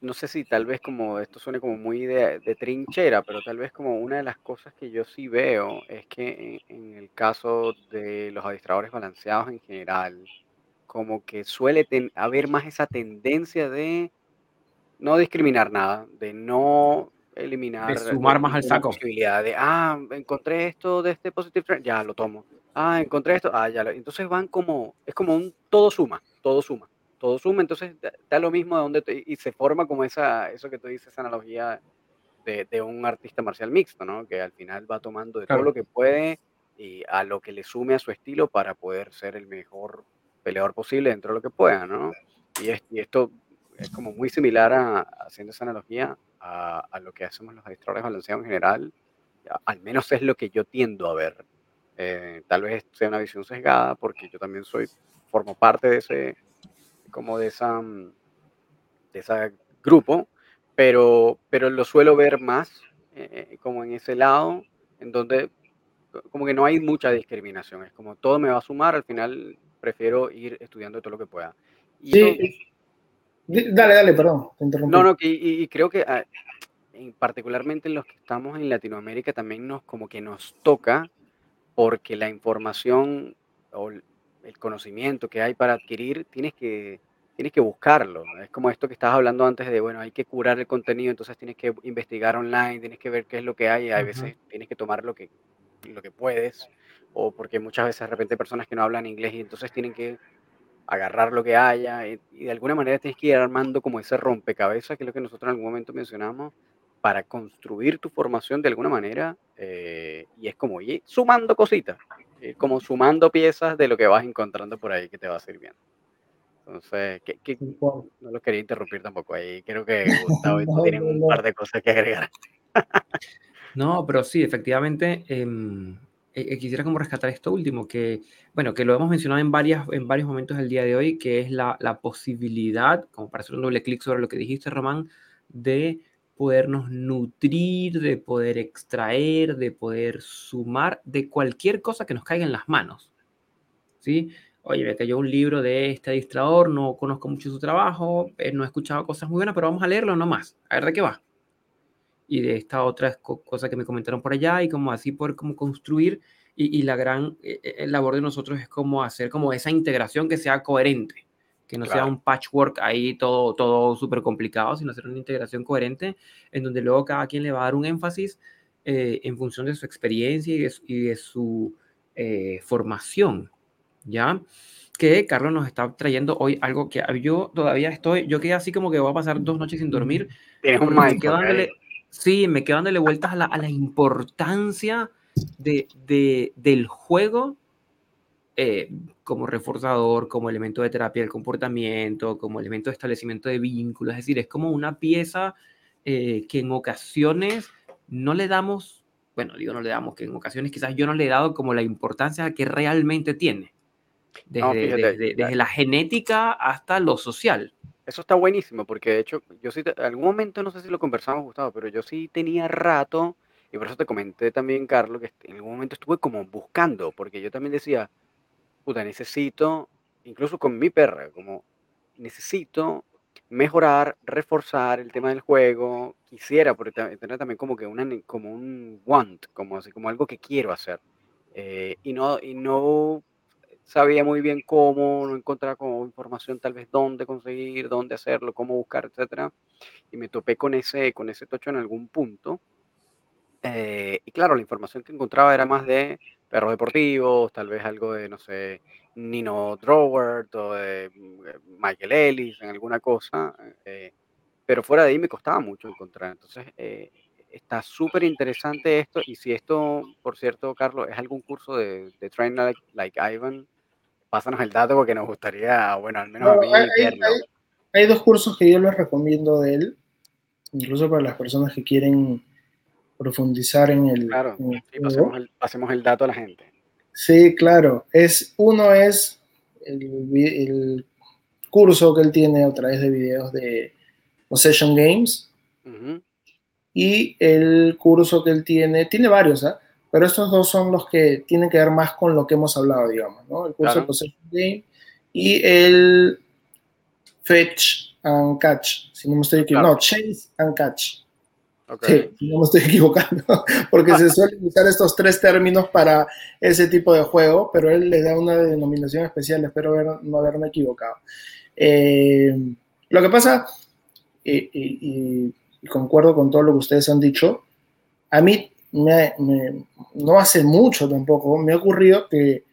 no, sé si tal vez como esto suene como muy de, trinchera, pero tal vez como una de las cosas que yo sí veo es que en, el caso de los adiestradores balanceados en general, como que suele haber más esa tendencia de no discriminar nada, de no eliminar. De sumar más al saco. Posibilidad de, ah, encontré esto de este positive trend, ya lo tomo. Ah, encontré esto, ah, ya lo. Entonces van como, es como un todo suma, todo suma todo suma, entonces da, lo mismo de donde y se forma como esa, eso que tú dices, esa analogía de, de, un artista marcial mixto, ¿no? Que al final va tomando de todo lo que puede y a lo que le sume a su estilo para poder ser el mejor peleador posible dentro de lo que pueda, ¿no? Y, y esto es como muy similar a, haciendo esa analogía a, a, lo que hacemos los administradores balanceados en general, al menos es lo que yo tiendo a ver. Eh, tal vez sea una visión sesgada porque yo también soy, formo parte de ese, como de esa, mm, de ese grupo, pero, pero lo suelo ver más eh, como en ese lado, en donde como que no hay mucha discriminación, es como todo me va a sumar, al final prefiero ir estudiando todo lo que pueda. sí, dale, dale, perdón, te interrumpí. No, no, y, y creo que ah, particularmente los que estamos en Latinoamérica también nos como que nos toca porque la información o el conocimiento que hay para adquirir, tienes que, tienes que buscarlo. Es como esto que estabas hablando antes de, bueno, hay que curar el contenido, entonces tienes que investigar online, tienes que ver qué es lo que hay, y a veces tienes que tomar lo que, lo que puedes, o porque muchas veces de repente hay personas que no hablan inglés y entonces tienen que agarrar lo que haya y, de alguna manera tienes que ir armando como ese rompecabezas, que es lo que nosotros en algún momento mencionamos, para construir tu formación de alguna manera eh, y es como ir sumando cositas, como sumando piezas de lo que vas encontrando por ahí que te va sirviendo. Entonces, no lo quería interrumpir tampoco ahí. Creo que Gustavo y tú tienen un par de cosas que agregar. no, pero sí, efectivamente, eh, eh, quisiera como rescatar esto último, que, bueno, que lo hemos mencionado en, varias, en varios momentos del día de hoy, que es la, la posibilidad, como para hacer un doble clic sobre lo que dijiste, Román, de podernos nutrir, de poder extraer, de poder sumar de cualquier cosa que nos caiga en las manos. ¿Sí? Oye, me cayó un libro de este distrador, no conozco mucho su trabajo, eh, no he escuchado cosas muy buenas, pero vamos a leerlo nomás, a ver de qué va. Y de esta otra cosa que me comentaron por allá y como así poder como construir y, la gran eh, eh, labor de nosotros es como hacer como esa integración que sea coherente que no sea un patchwork ahí todo, todo súper complicado, sino hacer una integración coherente en donde luego cada quien le va a dar un énfasis eh, en función de su experiencia y de su, eh, formación, ¿ya? Que Carlos nos está trayendo hoy algo que yo todavía estoy, yo quedé así como que voy a pasar dos noches sin dormir. me quedo dándole, sí, me quedo dándole vueltas a la, a la importancia de, de, del juego eh, como reforzador, como elemento de terapia del comportamiento, como elemento de establecimiento de vínculos. Es decir, es como una pieza eh, que en ocasiones no le damos, bueno, digo no le damos, que en ocasiones quizás yo no le he dado como la importancia que realmente tiene. Desde, desde, la genética hasta lo social. Eso está buenísimo, porque de hecho, yo sí, en algún momento, no sé si lo conversamos, Gustavo, pero yo sí tenía rato, y por eso te comenté también, Carlos, que en algún momento estuve como buscando, porque yo también decía, puta, necesito, incluso con mi perra, como necesito mejorar, reforzar el tema del juego, quisiera, porque tener también como que una, como un want, como así, como algo que quiero hacer. Eh, y, no, y no sabía muy bien cómo, no encontraba como información tal vez dónde conseguir, dónde hacerlo, cómo buscar, etcétera. Y me topé con ese, con ese tocho en algún punto. Eh, y claro, la información que encontraba era más de perros deportivos, tal vez algo de, no sé, Nino Drowert o de mm, Michael Ellis en alguna cosa, eh, pero fuera de ahí me costaba mucho encontrar. Entonces, eh, está súper interesante esto, y si esto, por cierto, Carlos, es algún curso de, de Train like, Ivan, pásanos el dato porque nos gustaría, bueno, al menos a mí hay, hay, dos cursos que yo les recomiendo de él, incluso para las personas que quieren profundizar en el. Claro, pasemos, el, dato a la gente. Sí, claro. Es, uno es el, curso que él tiene a través de videos de Possession Games y el curso que él tiene, tiene varios, ¿ah? Pero estos dos son los que tienen que ver más con lo que hemos hablado, digamos, ¿no? El curso de Possession Game y el Fetch and Catch, si no me estoy equivocando, no, Chase and Catch. Sí, no me estoy equivocando, porque se suelen usar estos tres términos para ese tipo de juego, pero él le da una denominación especial, espero no haberme equivocado. Eh, lo que pasa, y, concuerdo con todo lo que ustedes han dicho, a mí no hace mucho tampoco me ha ocurrido que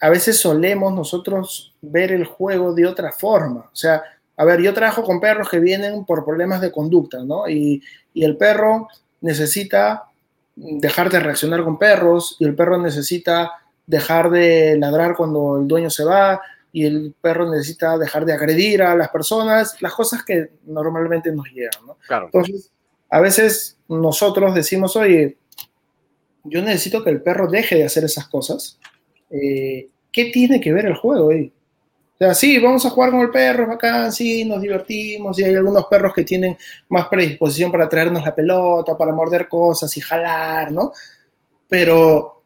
a veces solemos nosotros ver el juego de otra forma. O sea, a ver, yo trabajo con perros que vienen por problemas de conducta, ¿no? Y, el perro necesita dejar de reaccionar con perros y el perro necesita dejar de ladrar cuando el dueño se va y el perro necesita dejar de agredir a las personas, las cosas que normalmente nos llegan, ¿no? Claro. Entonces, a veces nosotros decimos, oye, yo necesito que el perro deje de hacer esas cosas. Eh, ¿Qué tiene que ver el juego ahí? O sea, sí, vamos a jugar con el perro, acá, sí, nos divertimos, y hay algunos perros que tienen más predisposición para traernos la pelota, para morder cosas y jalar, ¿no? Pero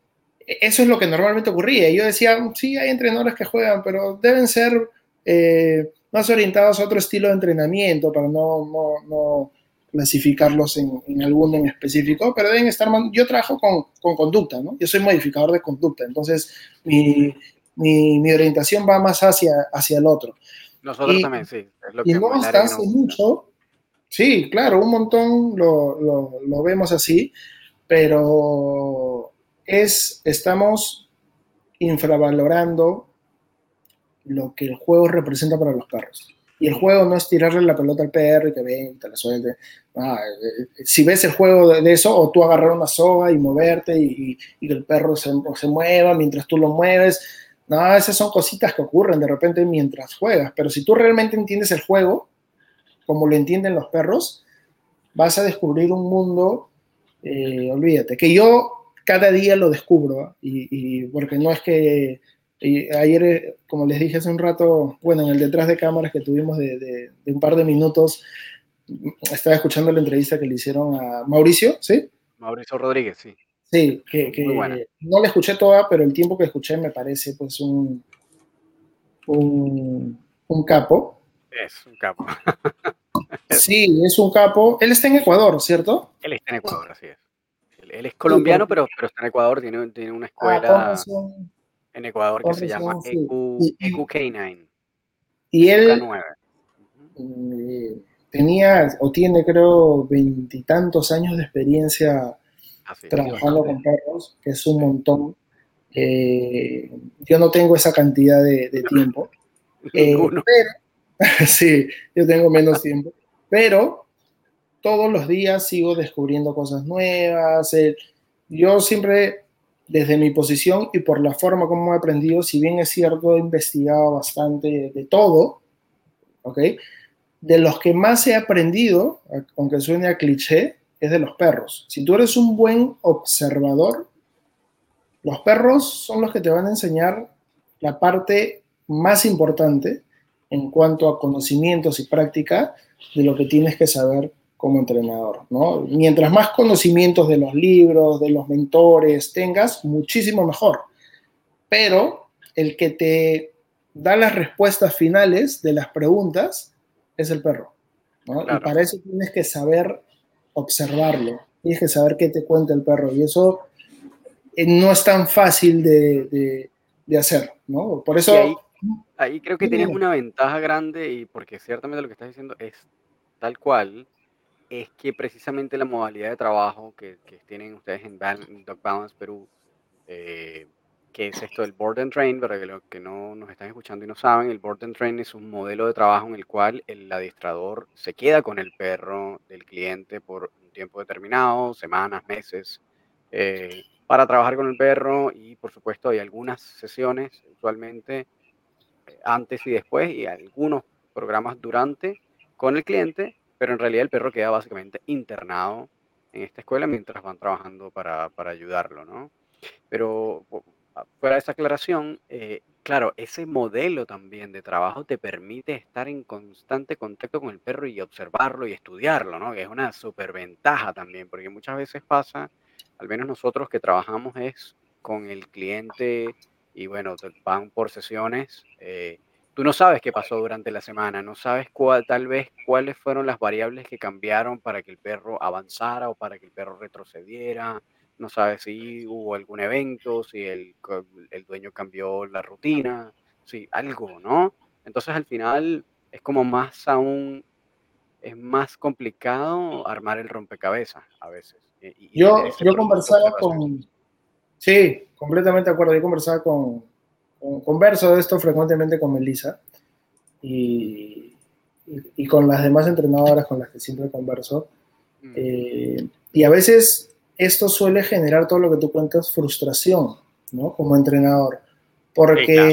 eso es lo que normalmente ocurría. Yo decía, sí, hay entrenadores que juegan, pero deben ser eh, más orientados a otro estilo de entrenamiento para no, no, clasificarlos en, en, alguno en específico, pero deben estar, yo trabajo con, con, conducta, ¿no? Yo soy modificador de conducta, entonces mi, mi, mi, orientación va más hacia, hacia el otro. Nosotros también, sí. Es lo y no hasta hace mucho, sí, claro, un montón lo, lo, lo, vemos así, pero es, estamos infravalorando lo que el juego representa para los perros. Y el juego no es tirarle la pelota al perro y que venga la suelte. Ah, eh, si ves el juego de, eso, o tú agarrar una soga y moverte y, y, que el perro se, se, mueva mientras tú lo mueves, no, esas son cositas que ocurren de repente mientras juegas, pero si tú realmente entiendes el juego, como lo entienden los perros, vas a descubrir un mundo, eh, olvídate, que yo cada día lo descubro, y, porque no es que ayer, eh, como les dije hace un rato, bueno, en el detrás de cámaras que tuvimos de, un par de minutos, estaba escuchando la entrevista que le hicieron a Mauricio, ¿sí? Mauricio Rodríguez, sí. Sí, que, no la escuché toda, pero el tiempo que escuché me parece pues un, un, capo. Es un capo. sí, es un capo. Él está en Ecuador, ¿cierto? Él está en Ecuador, así es. Él es colombiano, pero, pero está en Ecuador, tiene, tiene una ah, escuela en Ecuador que se llama EQ, 9 Y él eh, tenía o tiene creo veintitantos años de experiencia trabajando con perros, que es un montón. Eh, yo no tengo esa cantidad de, tiempo. Eh, sí, yo tengo menos tiempo. Pero todos los días sigo descubriendo cosas nuevas. Eh, yo siempre, desde mi posición y por la forma como he aprendido, si bien es cierto, he investigado bastante de todo, ¿ok? De los que más he aprendido, aunque suene a cliché, es de los perros. Si tú eres un buen observador, los perros son los que te van a enseñar la parte más importante en cuanto a conocimientos y práctica de lo que tienes que saber como entrenador, ¿no? Mientras más conocimientos de los libros, de los mentores tengas, muchísimo mejor. Pero el que te da las respuestas finales de las preguntas es el perro, Y para eso tienes que saber observarlo. Tienes que saber qué te cuenta el perro. Y eso eh, no es tan fácil de, hacer, ¿no? Por eso... Ahí, creo que tienes una ventaja grande y porque ciertamente lo que estás diciendo es tal cual, es que precisamente la modalidad de trabajo que, tienen ustedes en, Dog Balance Perú, eh, que es esto del Board and Train, para que los que no nos están escuchando y no saben, el Board and Train es un modelo de trabajo en el cual el adiestrador se queda con el perro del cliente por un tiempo determinado, semanas, meses, eh, para trabajar con el perro y por supuesto hay algunas sesiones usualmente eh, antes y después y algunos programas durante con el cliente, pero en realidad el perro queda básicamente internado en esta escuela mientras van trabajando para, para ayudarlo, ¿no? Pero fuera de esa aclaración, eh, claro, ese modelo también de trabajo te permite estar en constante contacto con el perro y observarlo y estudiarlo, ¿no? Que es una superventaja también, porque muchas veces pasa, al menos nosotros que trabajamos es con el cliente y bueno, van por sesiones. Eh, tú no sabes qué pasó durante la semana, no sabes cuál, tal vez cuáles fueron las variables que cambiaron para que el perro avanzara o para que el perro retrocediera, no sabes si hubo algún evento, si el, el dueño cambió la rutina, si algo, ¿no? Entonces al final es como más aún, es más complicado armar el rompecabezas a veces. yo, yo conversaba con, sí, completamente de acuerdo, yo conversaba con, converso de esto frecuentemente con Melissa y, y, con las demás entrenadoras con las que siempre converso. Mm. Eh, y a veces esto suele generar todo lo que tú cuentas, frustración, ¿no? Como entrenador. Porque,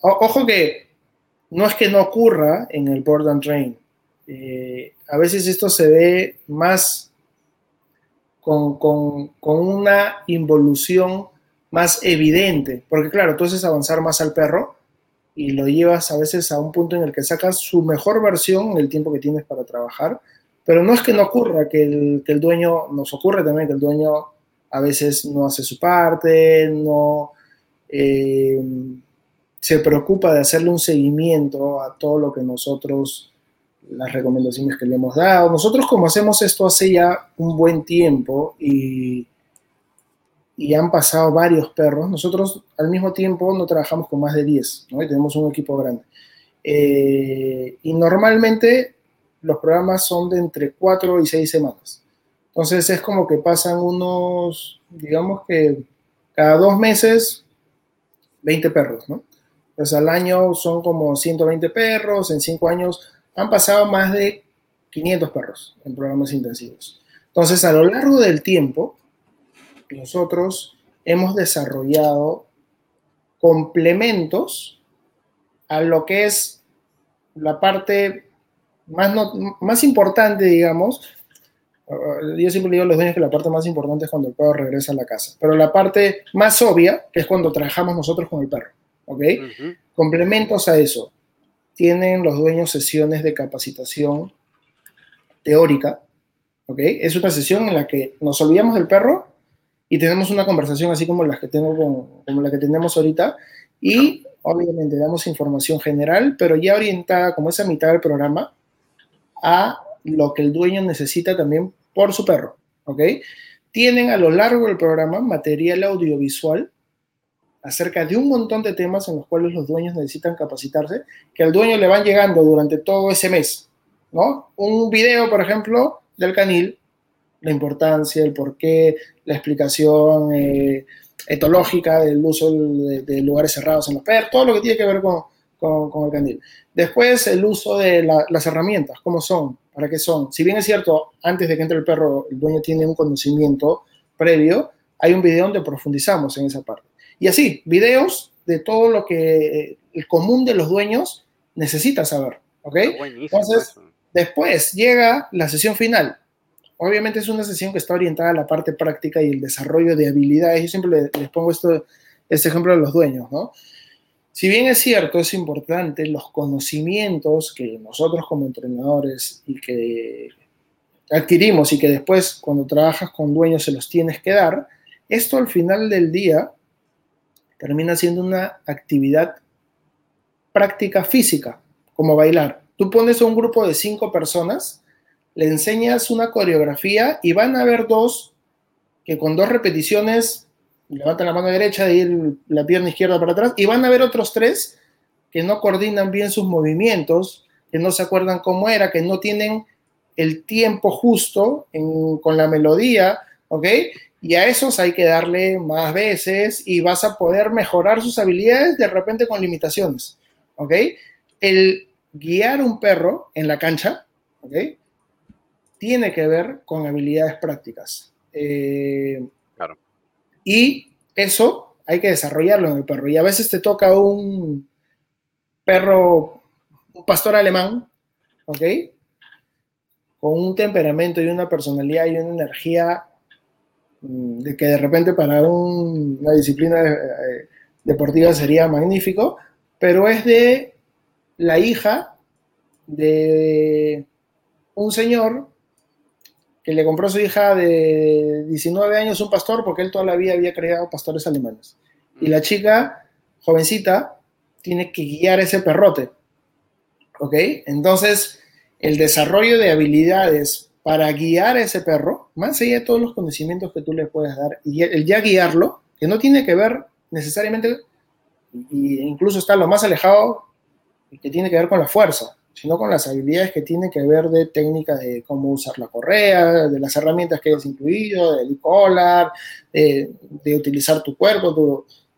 ojo que no es que no ocurra en el board and train. Eh, a veces esto se ve más con, con, con, una involución más evidente, porque claro, tú haces avanzar más al perro y lo llevas a veces a un punto en el que sacas su mejor versión en el tiempo que tienes para trabajar, pero no es que no ocurra, que el, que el dueño, nos ocurre también que el dueño a veces no hace su parte, no eh, se preocupa de hacerle un seguimiento a todo lo que nosotros, las recomendaciones que le hemos dado. Nosotros como hacemos esto hace ya un buen tiempo y, y han pasado varios perros, nosotros al mismo tiempo no trabajamos con más de 10, ¿no? tenemos un equipo grande. Eh, y normalmente los programas son de entre 4 y 6 semanas. Entonces es como que pasan unos, digamos que cada dos meses, 20 perros, ¿no? Pues al año son como 120 perros, en 5 años han pasado más de 500 perros en programas intensivos. Entonces a lo largo del tiempo, nosotros hemos desarrollado complementos a lo que es la parte más, más importante, digamos, yo siempre digo a los dueños que la parte más importante es cuando el perro regresa a la casa, pero la parte más obvia es cuando trabajamos nosotros con el perro, ¿ok? Complementos a eso, tienen los dueños sesiones de capacitación teórica, ¿ok? Es una sesión en la que nos olvidamos del perro y tenemos una conversación así como las que tengo con, como la que tenemos ahorita y obviamente damos información general, pero ya orientada como esa mitad del programa a lo que el dueño necesita también por su perro, ¿ok? Tienen a lo largo del programa material audiovisual acerca de un montón de temas en los cuales los dueños necesitan capacitarse, que al dueño le van llegando durante todo ese mes, ¿no? Un video, por ejemplo, del canil, la importancia, el porqué, la explicación eh, etológica del uso de, lugares cerrados en los perros, todo lo que tiene que ver con, con, el candil. Después, el uso de las herramientas, ¿cómo son? ¿Para qué son? Si bien es cierto, antes de que entre el perro, el dueño tiene un conocimiento previo, hay un video donde profundizamos en esa parte. Y así, videos de todo lo que el común de los dueños necesita saber. ¿Ok? Entonces, después llega la sesión final. Obviamente es una sesión que está orientada a la parte práctica y el desarrollo de habilidades. Yo siempre les, pongo esto, este ejemplo a los dueños, ¿no? Si bien es cierto, es importante los conocimientos que nosotros como entrenadores y que adquirimos y que después cuando trabajas con dueños se los tienes que dar, esto al final del día termina siendo una actividad práctica física, como bailar. Tú pones a un grupo de cinco personas, le enseñas una coreografía y van a haber dos que con dos repeticiones levantan la mano derecha y la pierna izquierda para atrás, y van a haber otros tres que no coordinan bien sus movimientos, que no se acuerdan cómo era, que no tienen el tiempo justo con la melodía, ¿ok? Y a esos hay que darle más veces y vas a poder mejorar sus habilidades de repente con limitaciones, ¿ok? El guiar un perro en la cancha, ¿ok? Tiene que ver con habilidades prácticas. Eh, y eso hay que desarrollarlo en el perro. Y a veces te toca un perro, un pastor alemán, ¿ok? Con un temperamento y una personalidad y una energía mm, de que de repente para una disciplina eh, deportiva sería magnífico, pero es de la hija de un señor que le compró su hija de 19 años un pastor porque él toda la vida había creado pastores alemanes. Y la chica, jovencita, tiene que guiar ese perrote. ¿Ok? Entonces, el desarrollo de habilidades para guiar a ese perro, más allá de todos los conocimientos que tú le puedes dar, y el ya guiarlo, que no tiene que ver necesariamente, e incluso está lo más alejado, que tiene que ver con la fuerza, sino con las habilidades que tienen que ver de técnica de cómo usar la correa, de las herramientas que hayas incluido, del collar, de, de, utilizar tu cuerpo,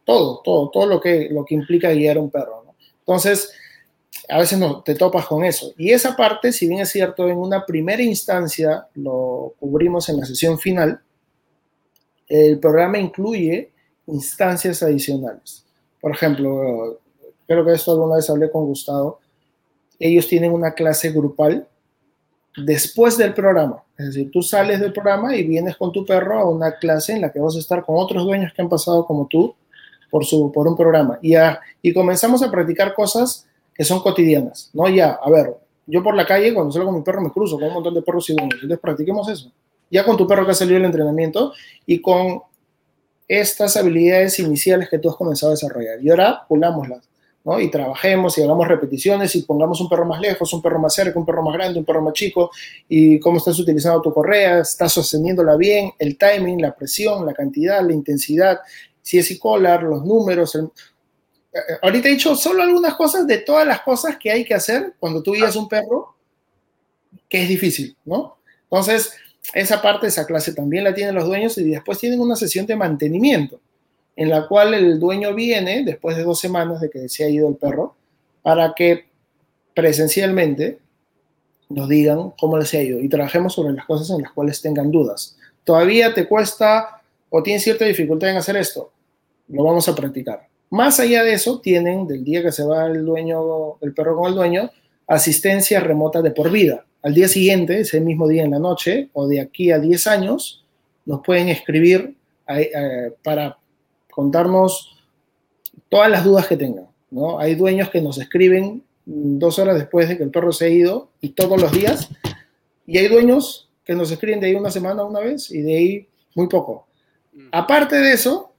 todo, todo, todo lo que, lo que implica guiar a un perro. Entonces, a veces no te topas con eso. Y esa parte, si bien es cierto, en una primera instancia lo cubrimos en la sesión final, el programa incluye instancias adicionales. Por ejemplo, creo que esto alguna vez hablé con Gustavo, ellos tienen una clase grupal después del programa. Es decir, tú sales del programa y vienes con tu perro a una clase en la que vas a estar con otros dueños que han pasado como tú por, su, por un programa. Y, y comenzamos a practicar cosas que son cotidianas, ¿no? Ya, a ver, yo por la calle, cuando salgo con mi perro, me cruzo con un montón de perros y dueños. Entonces, practiquemos eso. Ya con tu perro que ha salido del entrenamiento y con estas habilidades iniciales que tú has comenzado a desarrollar. Y ahora pulámoslas, ¿no? Y trabajemos y hagamos repeticiones y pongamos un perro más lejos, un perro más cerca, un perro más grande, un perro más chico, y cómo estás utilizando tu correa, estás sosteniéndola bien, el timing, la presión, la cantidad, la intensidad, si es e-collar, los números, el, ahorita he dicho solo algunas cosas de todas las cosas que hay que hacer cuando tú guías un perro, que es difícil, ¿no? Entonces, esa parte, esa clase también la tienen los dueños y después tienen una sesión de mantenimiento, en la cual el dueño viene, después de dos semanas de que se ha ido el perro, para que presencialmente nos digan cómo les ha ido y trabajemos sobre las cosas en las cuales tengan dudas. ¿Todavía te cuesta o tienes cierta dificultad en hacer esto? Lo vamos a practicar. Más allá de eso, tienen, del día que se va el dueño, el perro con el dueño, asistencia remota de por vida. Al día siguiente, ese mismo día en la noche, o de aquí a 10 años, nos pueden escribir eh, para contarnos todas las dudas que tengan. ¿no? Hay dueños que nos escriben dos horas después de que el perro se ha ido y todos los días. Y hay dueños que nos escriben de ahí una semana una vez y de ahí muy poco. Mm. Aparte de eso,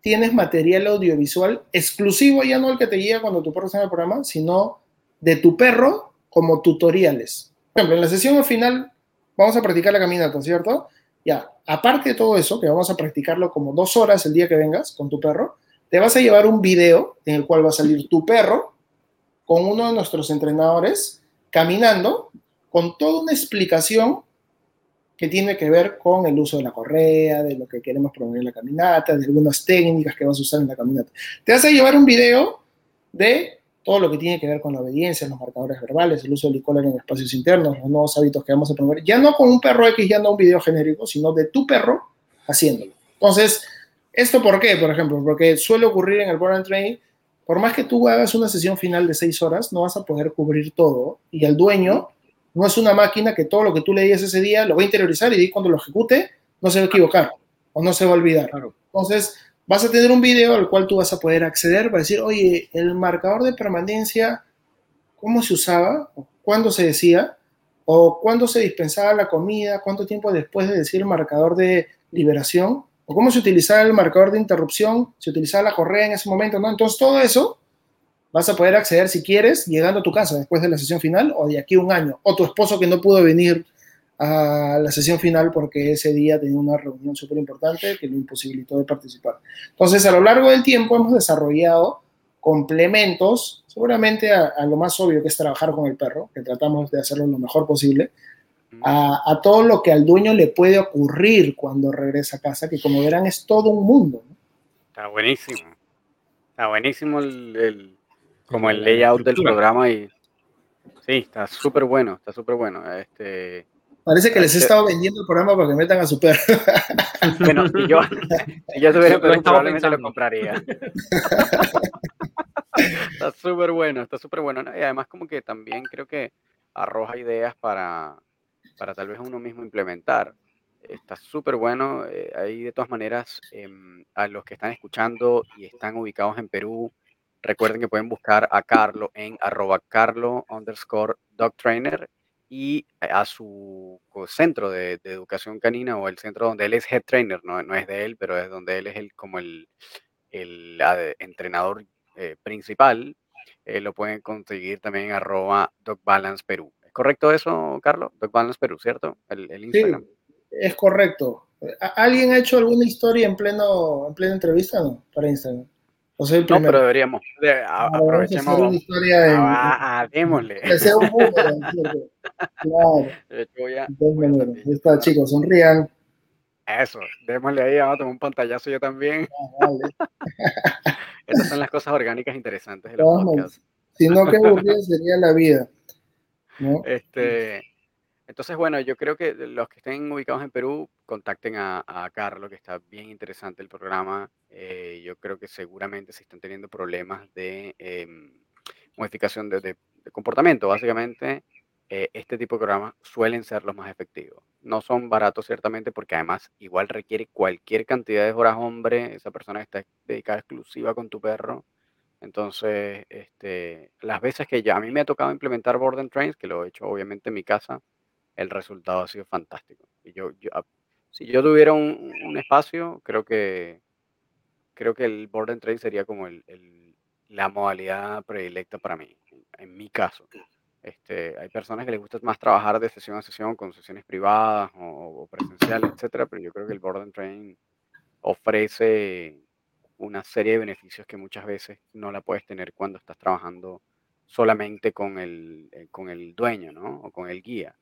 tienes material audiovisual exclusivo, ya no el que te guía cuando tu perro está en el programa, sino de tu perro como tutoriales. Por ejemplo, en la sesión final vamos a practicar la caminata, ¿cierto? Ya, aparte de todo eso, que vamos a practicarlo como dos horas el día que vengas con tu perro, te vas a llevar un video en el cual va a salir tu perro con uno de nuestros entrenadores caminando con toda una explicación que tiene que ver con el uso de la correa, de lo que queremos promover en la caminata, de algunas técnicas que vas a usar en la caminata. Te vas a llevar un video de todo lo que tiene que ver con la obediencia, los marcadores verbales, el uso del e en espacios internos, los nuevos hábitos que vamos a promover, ya no con un perro X, ya no un video genérico, sino de tu perro haciéndolo. Entonces, ¿esto por qué, por ejemplo? Porque suele ocurrir en el Born and Train, por más que tú hagas una sesión final de seis horas, no vas a poder cubrir todo y el dueño no es una máquina que todo lo que tú le digas ese día lo va a interiorizar y cuando lo ejecute no se va a equivocar o no se va a olvidar. Entonces, vas a tener un video al cual tú vas a poder acceder para decir, oye, el marcador de permanencia, ¿cómo se usaba? ¿Cuándo se decía? ¿O cuándo se dispensaba la comida? ¿Cuánto tiempo después de decir el marcador de liberación? ¿O cómo se utilizaba el marcador de interrupción? ¿Se utilizaba la correa en ese momento? ¿no? Entonces, todo eso vas a poder acceder si quieres llegando a tu casa después de la sesión final o de aquí un año. O tu esposo que no pudo venir a la sesión final porque ese día tenía una reunión súper importante que lo imposibilitó de participar. Entonces, a lo largo del tiempo hemos desarrollado complementos, seguramente a, lo más obvio que es trabajar con el perro, que tratamos de hacerlo lo mejor posible, a, todo lo que al dueño le puede ocurrir cuando regresa a casa, que como verán es todo un mundo. Está buenísimo. Está buenísimo el como el layout del programa y sí, está súper bueno, está súper bueno. Este, Parece que les he estado vendiendo el programa para que metan a su perro. Bueno, si yo, si yo tuviera perro, probablemente lo compraría. está súper bueno, está súper bueno. Y además como que también creo que arroja ideas para, para tal vez uno mismo implementar. está súper bueno. Eh, ahí de todas maneras, em, a los que están escuchando y están ubicados en Perú, recuerden que pueden buscar a Carlo en arroba carlo underscore dog trainer y a su centro de, educación canina o el centro donde él es head trainer, no, no es de él, pero es donde él es el, como el, el entrenador eh, principal, eh, lo pueden conseguir también en arroba dogbalance perú. ¿Es correcto eso, Carlos? Dogbalance Perú, ¿cierto? El, Instagram. Sí, es correcto. ¿Alguien ha hecho alguna historia en pleno en plena entrevista no? Para Instagram? No, pero deberíamos. aprovechemos. Una historia de, ah, démosle. Que sea un claro. está, chicos, sonrían. Eso, démosle ahí, vamos a tomar un pantallazo yo también. Ah, Estas son las cosas orgánicas interesantes de los podcasts. Si no, qué aburrida sería la vida. Este, entonces, bueno, yo creo que los que estén ubicados en Perú, contacten a, a Carlos, que está bien interesante el programa. Eh, yo creo que seguramente si están teniendo problemas de em, modificación de, comportamiento, básicamente, eh, este tipo de programas suelen ser los más efectivos. No son baratos, ciertamente, porque además igual requiere cualquier cantidad de horas hombre, esa persona está dedicada exclusiva con tu perro. Entonces, este, las veces que ya a mí me ha tocado implementar Board and Trains, que lo he hecho obviamente en mi casa, el resultado ha sido fantástico. Y yo, ah, si yo tuviera un, espacio, creo que creo que el board and train sería como el, la modalidad predilecta para mí, en, mi caso. Este, hay personas que les gusta más trabajar de sesión a sesión con sesiones privadas o, presenciales, etcétera, pero yo creo que el board and train ofrece una serie de beneficios que muchas veces no la puedes tener cuando estás trabajando solamente con el, eh, con el dueño, ¿no? O con el guía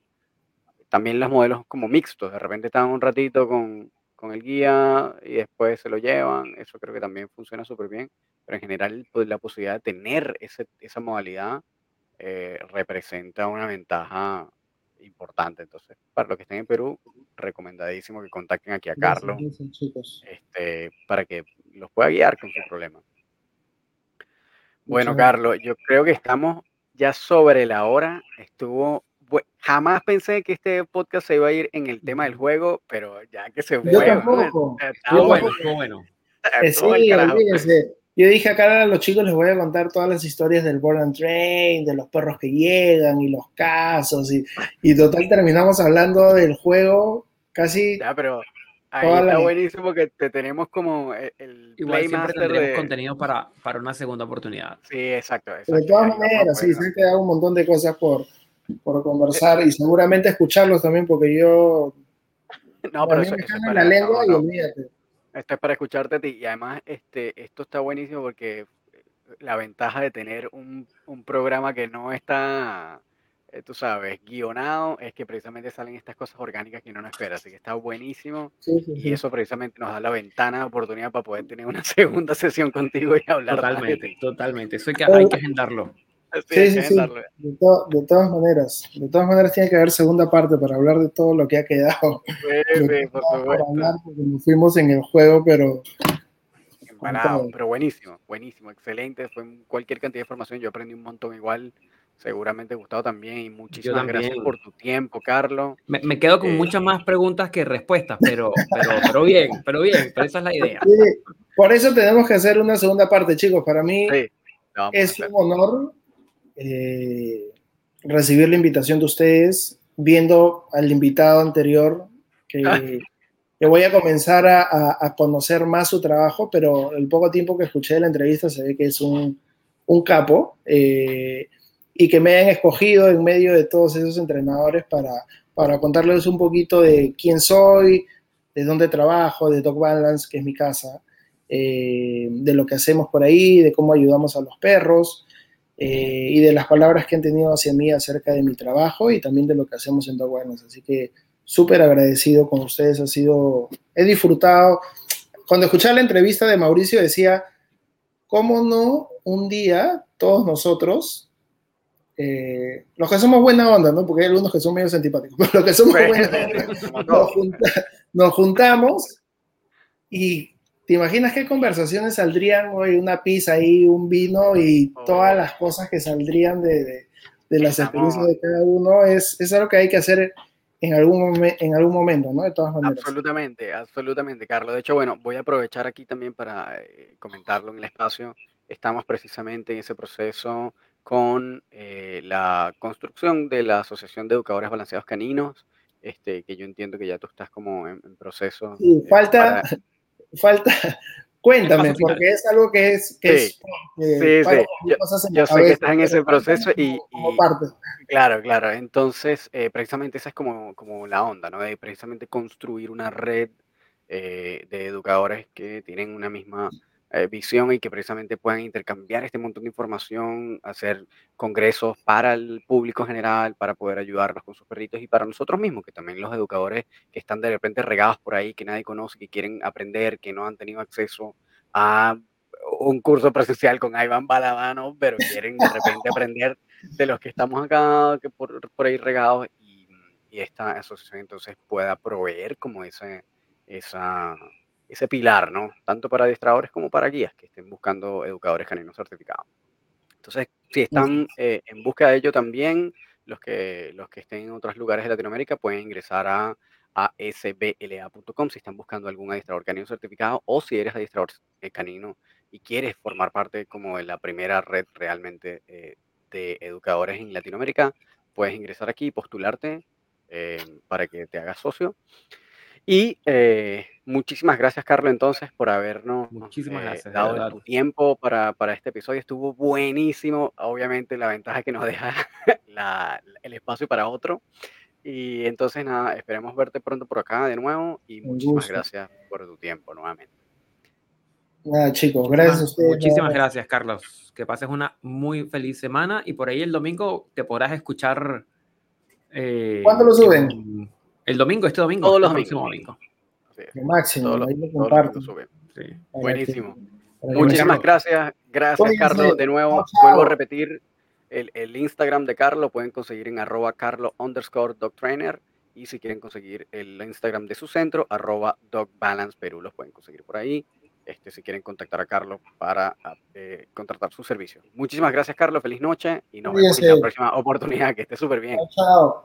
también los modelos como mixtos, de repente están un ratito con, con el guía y después se lo llevan, eso creo que también funciona súper bien, pero en general pues, la posibilidad de tener ese, esa modalidad eh, representa una ventaja importante. Entonces, para los que estén en Perú, recomendadísimo que contacten aquí a Carlos este, para que los pueda guiar con su problema. Bueno, Carlos, yo creo que estamos ya sobre la hora. Estuvo jamás pensé que este podcast se iba a ir en el tema del juego, pero ya que se fue. Yo tampoco. bueno, bueno. Yo dije acá a los chicos les voy a contar todas las historias del Born and Train, de los perros que llegan y los casos y, y total terminamos hablando del juego casi. Ya, pero ahí está buenísimo que te tenemos como el Igual siempre tendremos contenido para, para una segunda oportunidad. Sí, exacto. De todas maneras, sí, se han quedado un montón de cosas por, por conversar y seguramente escucharlos también, porque yo. No, pero eso, es para, la lengua y Esto es para escucharte a ti. Y además, este, esto está buenísimo porque la ventaja de tener un, un programa que no está, eh, tú sabes, guionado, es que precisamente salen estas cosas orgánicas que uno no espera. Así que está buenísimo. y eso precisamente nos da la ventana de oportunidad para poder tener una segunda sesión contigo y hablar. Totalmente, totalmente. Eso hay que, hay que agendarlo. Sí, sí, sí. De, todas maneras, de todas maneras tiene que haber segunda parte para hablar de todo lo que ha quedado. Sí, sí, por supuesto. nos fuimos en el juego, pero... pero buenísimo, buenísimo, excelente. Fue cualquier cantidad de información. Yo aprendí un montón igual. Seguramente Gustavo también. Y muchísimas gracias por tu tiempo, Carlos. Me, quedo con eh, muchas más preguntas que respuestas, pero, pero, pero bien, pero bien, pero esa es la idea. por eso tenemos que hacer una segunda parte, chicos. Para mí es un honor eh, recibir la invitación de ustedes, viendo al invitado anterior, que, ah. voy a comenzar a, conocer más su trabajo, pero el poco tiempo que escuché de la entrevista se ve que es un, capo, eh, y que me hayan escogido en medio de todos esos entrenadores para, para contarles un poquito de quién soy, de dónde trabajo, de Dog Balance, que es mi casa, eh, de lo que hacemos por ahí, de cómo ayudamos a los perros. Eh, y de las palabras que han tenido hacia mí acerca de mi trabajo y también de lo que hacemos en Dog Así que súper agradecido con ustedes, ha sido, he disfrutado. Cuando escuché la entrevista de Mauricio decía, ¿cómo no un día todos nosotros, eh, los que somos buena onda, ¿no? Porque hay algunos que son medio antipáticos, pero los que somos buena onda, nos juntamos y ¿Te imaginas qué conversaciones saldrían hoy? Una pizza ahí, un vino y todas las cosas que saldrían de, de, las experiencias de cada uno. Es, es, algo que hay que hacer en algún, en algún momento, ¿no? De todas maneras. Absolutamente, absolutamente, Carlos. De hecho, bueno, voy a aprovechar aquí también para eh, comentarlo en el espacio. Estamos precisamente en ese proceso con eh, la construcción de la Asociación de Educadores Balanceados Caninos, este, que yo entiendo que ya tú estás como en, proceso. Sí, falta, falta, Cuéntame, porque es algo que es... Que sí, sí, sí. Yo, sé que estás en ese proceso y, Claro, claro. Entonces, eh, precisamente esa es como, como la onda, ¿no? De precisamente construir una red eh, de educadores que tienen una misma eh, visión y que precisamente puedan intercambiar este montón de información, hacer congresos para el público general, para poder ayudarlos con sus perritos y para nosotros mismos, que también los educadores que están de repente regados por ahí, que nadie conoce, que quieren aprender, que no han tenido acceso a un curso presencial con Iván Balabano, pero quieren de repente aprender de los que estamos acá, que por, por ahí regados, y, y, esta asociación entonces pueda proveer como ese, esa, ese pilar, ¿no? Tanto para adiestradores como para guías que estén buscando educadores caninos certificados. Entonces, si están eh, en busca de ello también, los que, los que estén en otros lugares de Latinoamérica pueden ingresar a, sbla.com si están buscando algún adiestrador canino certificado o si eres adiestrador eh, canino y quieres formar parte como de la primera red realmente eh, de educadores en Latinoamérica, puedes ingresar aquí, postularte para que te hagas socio. Y eh, muchísimas gracias, Carlos, entonces, por habernos muchísimas eh, dado tu tiempo para, para, este episodio. Estuvo buenísimo. Obviamente, la ventaja que nos deja el espacio para otro. Y entonces, nada, esperemos verte pronto por acá de nuevo. Y muchísimas gracias por tu tiempo nuevamente. Nada, chicos, gracias a ustedes. Muchísimas gracias, Carlos. Que pases una muy feliz semana y por ahí el domingo te podrás escuchar. Eh, ¿Cuándo lo suben? El domingo, este domingo. Todos los domingos. Máximo, ahí lo Buenísimo. Muchísimas gracias. Gracias, Carlos. De nuevo, vuelvo a repetir el, el, Instagram de Carlos. Lo pueden conseguir en arroba carlo underscore trainer. Y si quieren conseguir el Instagram de su centro, arroba dogbalance Perú, los pueden conseguir por ahí. Este, si quieren contactar a Carlos para eh, contratar su servicio. Muchísimas gracias, Carlos. Feliz noche y nos vemos en la próxima oportunidad. Que esté súper bien. Chao.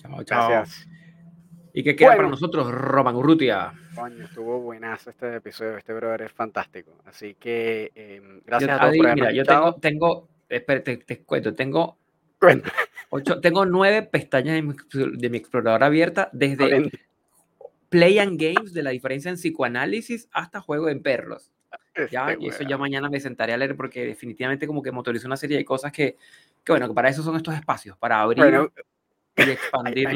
Chao, chao. Gracias. ¿Y qué queda para nosotros, Roman Urrutia? Coño, estuvo buenazo este episodio, este brother es fantástico. Así que em, gracias a todos por Mira, yo tengo, tengo espérate, te, cuento, tengo ocho, tengo nueve pestañas de mi, de mi explorador abierta desde Play and Games, de la diferencia en psicoanálisis, hasta juego en perros. ya, este y eso ya mañana me sentaré a leer porque definitivamente como que motorizo una serie de cosas que, que bueno, que para eso son estos espacios, para abrir y expandir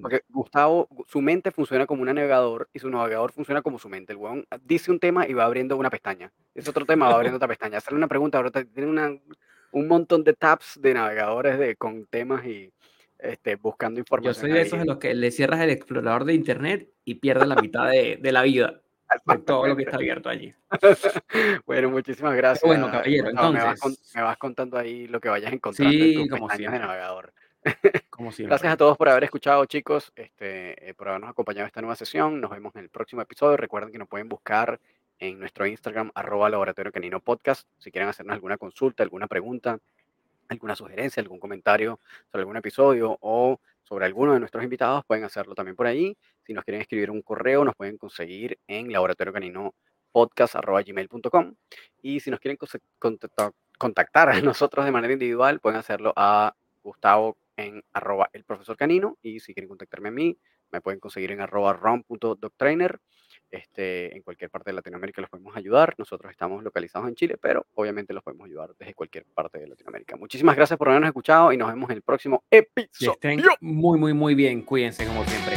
porque Gustavo, su mente funciona como un navegador y su navegador funciona como su mente. El weón dice un tema y va abriendo una pestaña. Es otro tema, va abriendo otra pestaña. Hacerle una pregunta, ahora tiene una, un montón de tabs de navegadores de, con temas y este, buscando información. Yo soy de esos de los que le cierras el explorador de internet y pierdes la mitad de, de la vida. De todo lo que está abierto allí. bueno, muchísimas gracias. Bueno, caballero, entonces. Me vas, contando ahí lo que vayas encontrando sí, en tus pestañas de navegador. Gracias a todos por haber escuchado, chicos, este, eh, por habernos acompañado en esta nueva sesión. Nos vemos en el próximo episodio. Recuerden que nos pueden buscar en nuestro Instagram, arroba laboratorio canino podcast, si quieren hacernos alguna consulta, alguna pregunta, alguna sugerencia, algún comentario sobre algún episodio o sobre alguno de nuestros invitados, pueden hacerlo también por ahí. Si nos quieren escribir un correo, nos pueden conseguir en laboratorio canino podcast gmail.com y si nos quieren contactar a nosotros de manera individual, pueden hacerlo a Gustavo en arroba el profesor canino y si quieren contactarme a mí, me pueden conseguir en arroba rom.doctrainer. Este, en cualquier parte de Latinoamérica los podemos ayudar. Nosotros estamos localizados en Chile, pero obviamente los podemos ayudar desde cualquier parte de Latinoamérica. Muchísimas gracias por habernos escuchado y nos vemos en el próximo episodio. estén muy, muy, muy bien. Cuídense como siempre.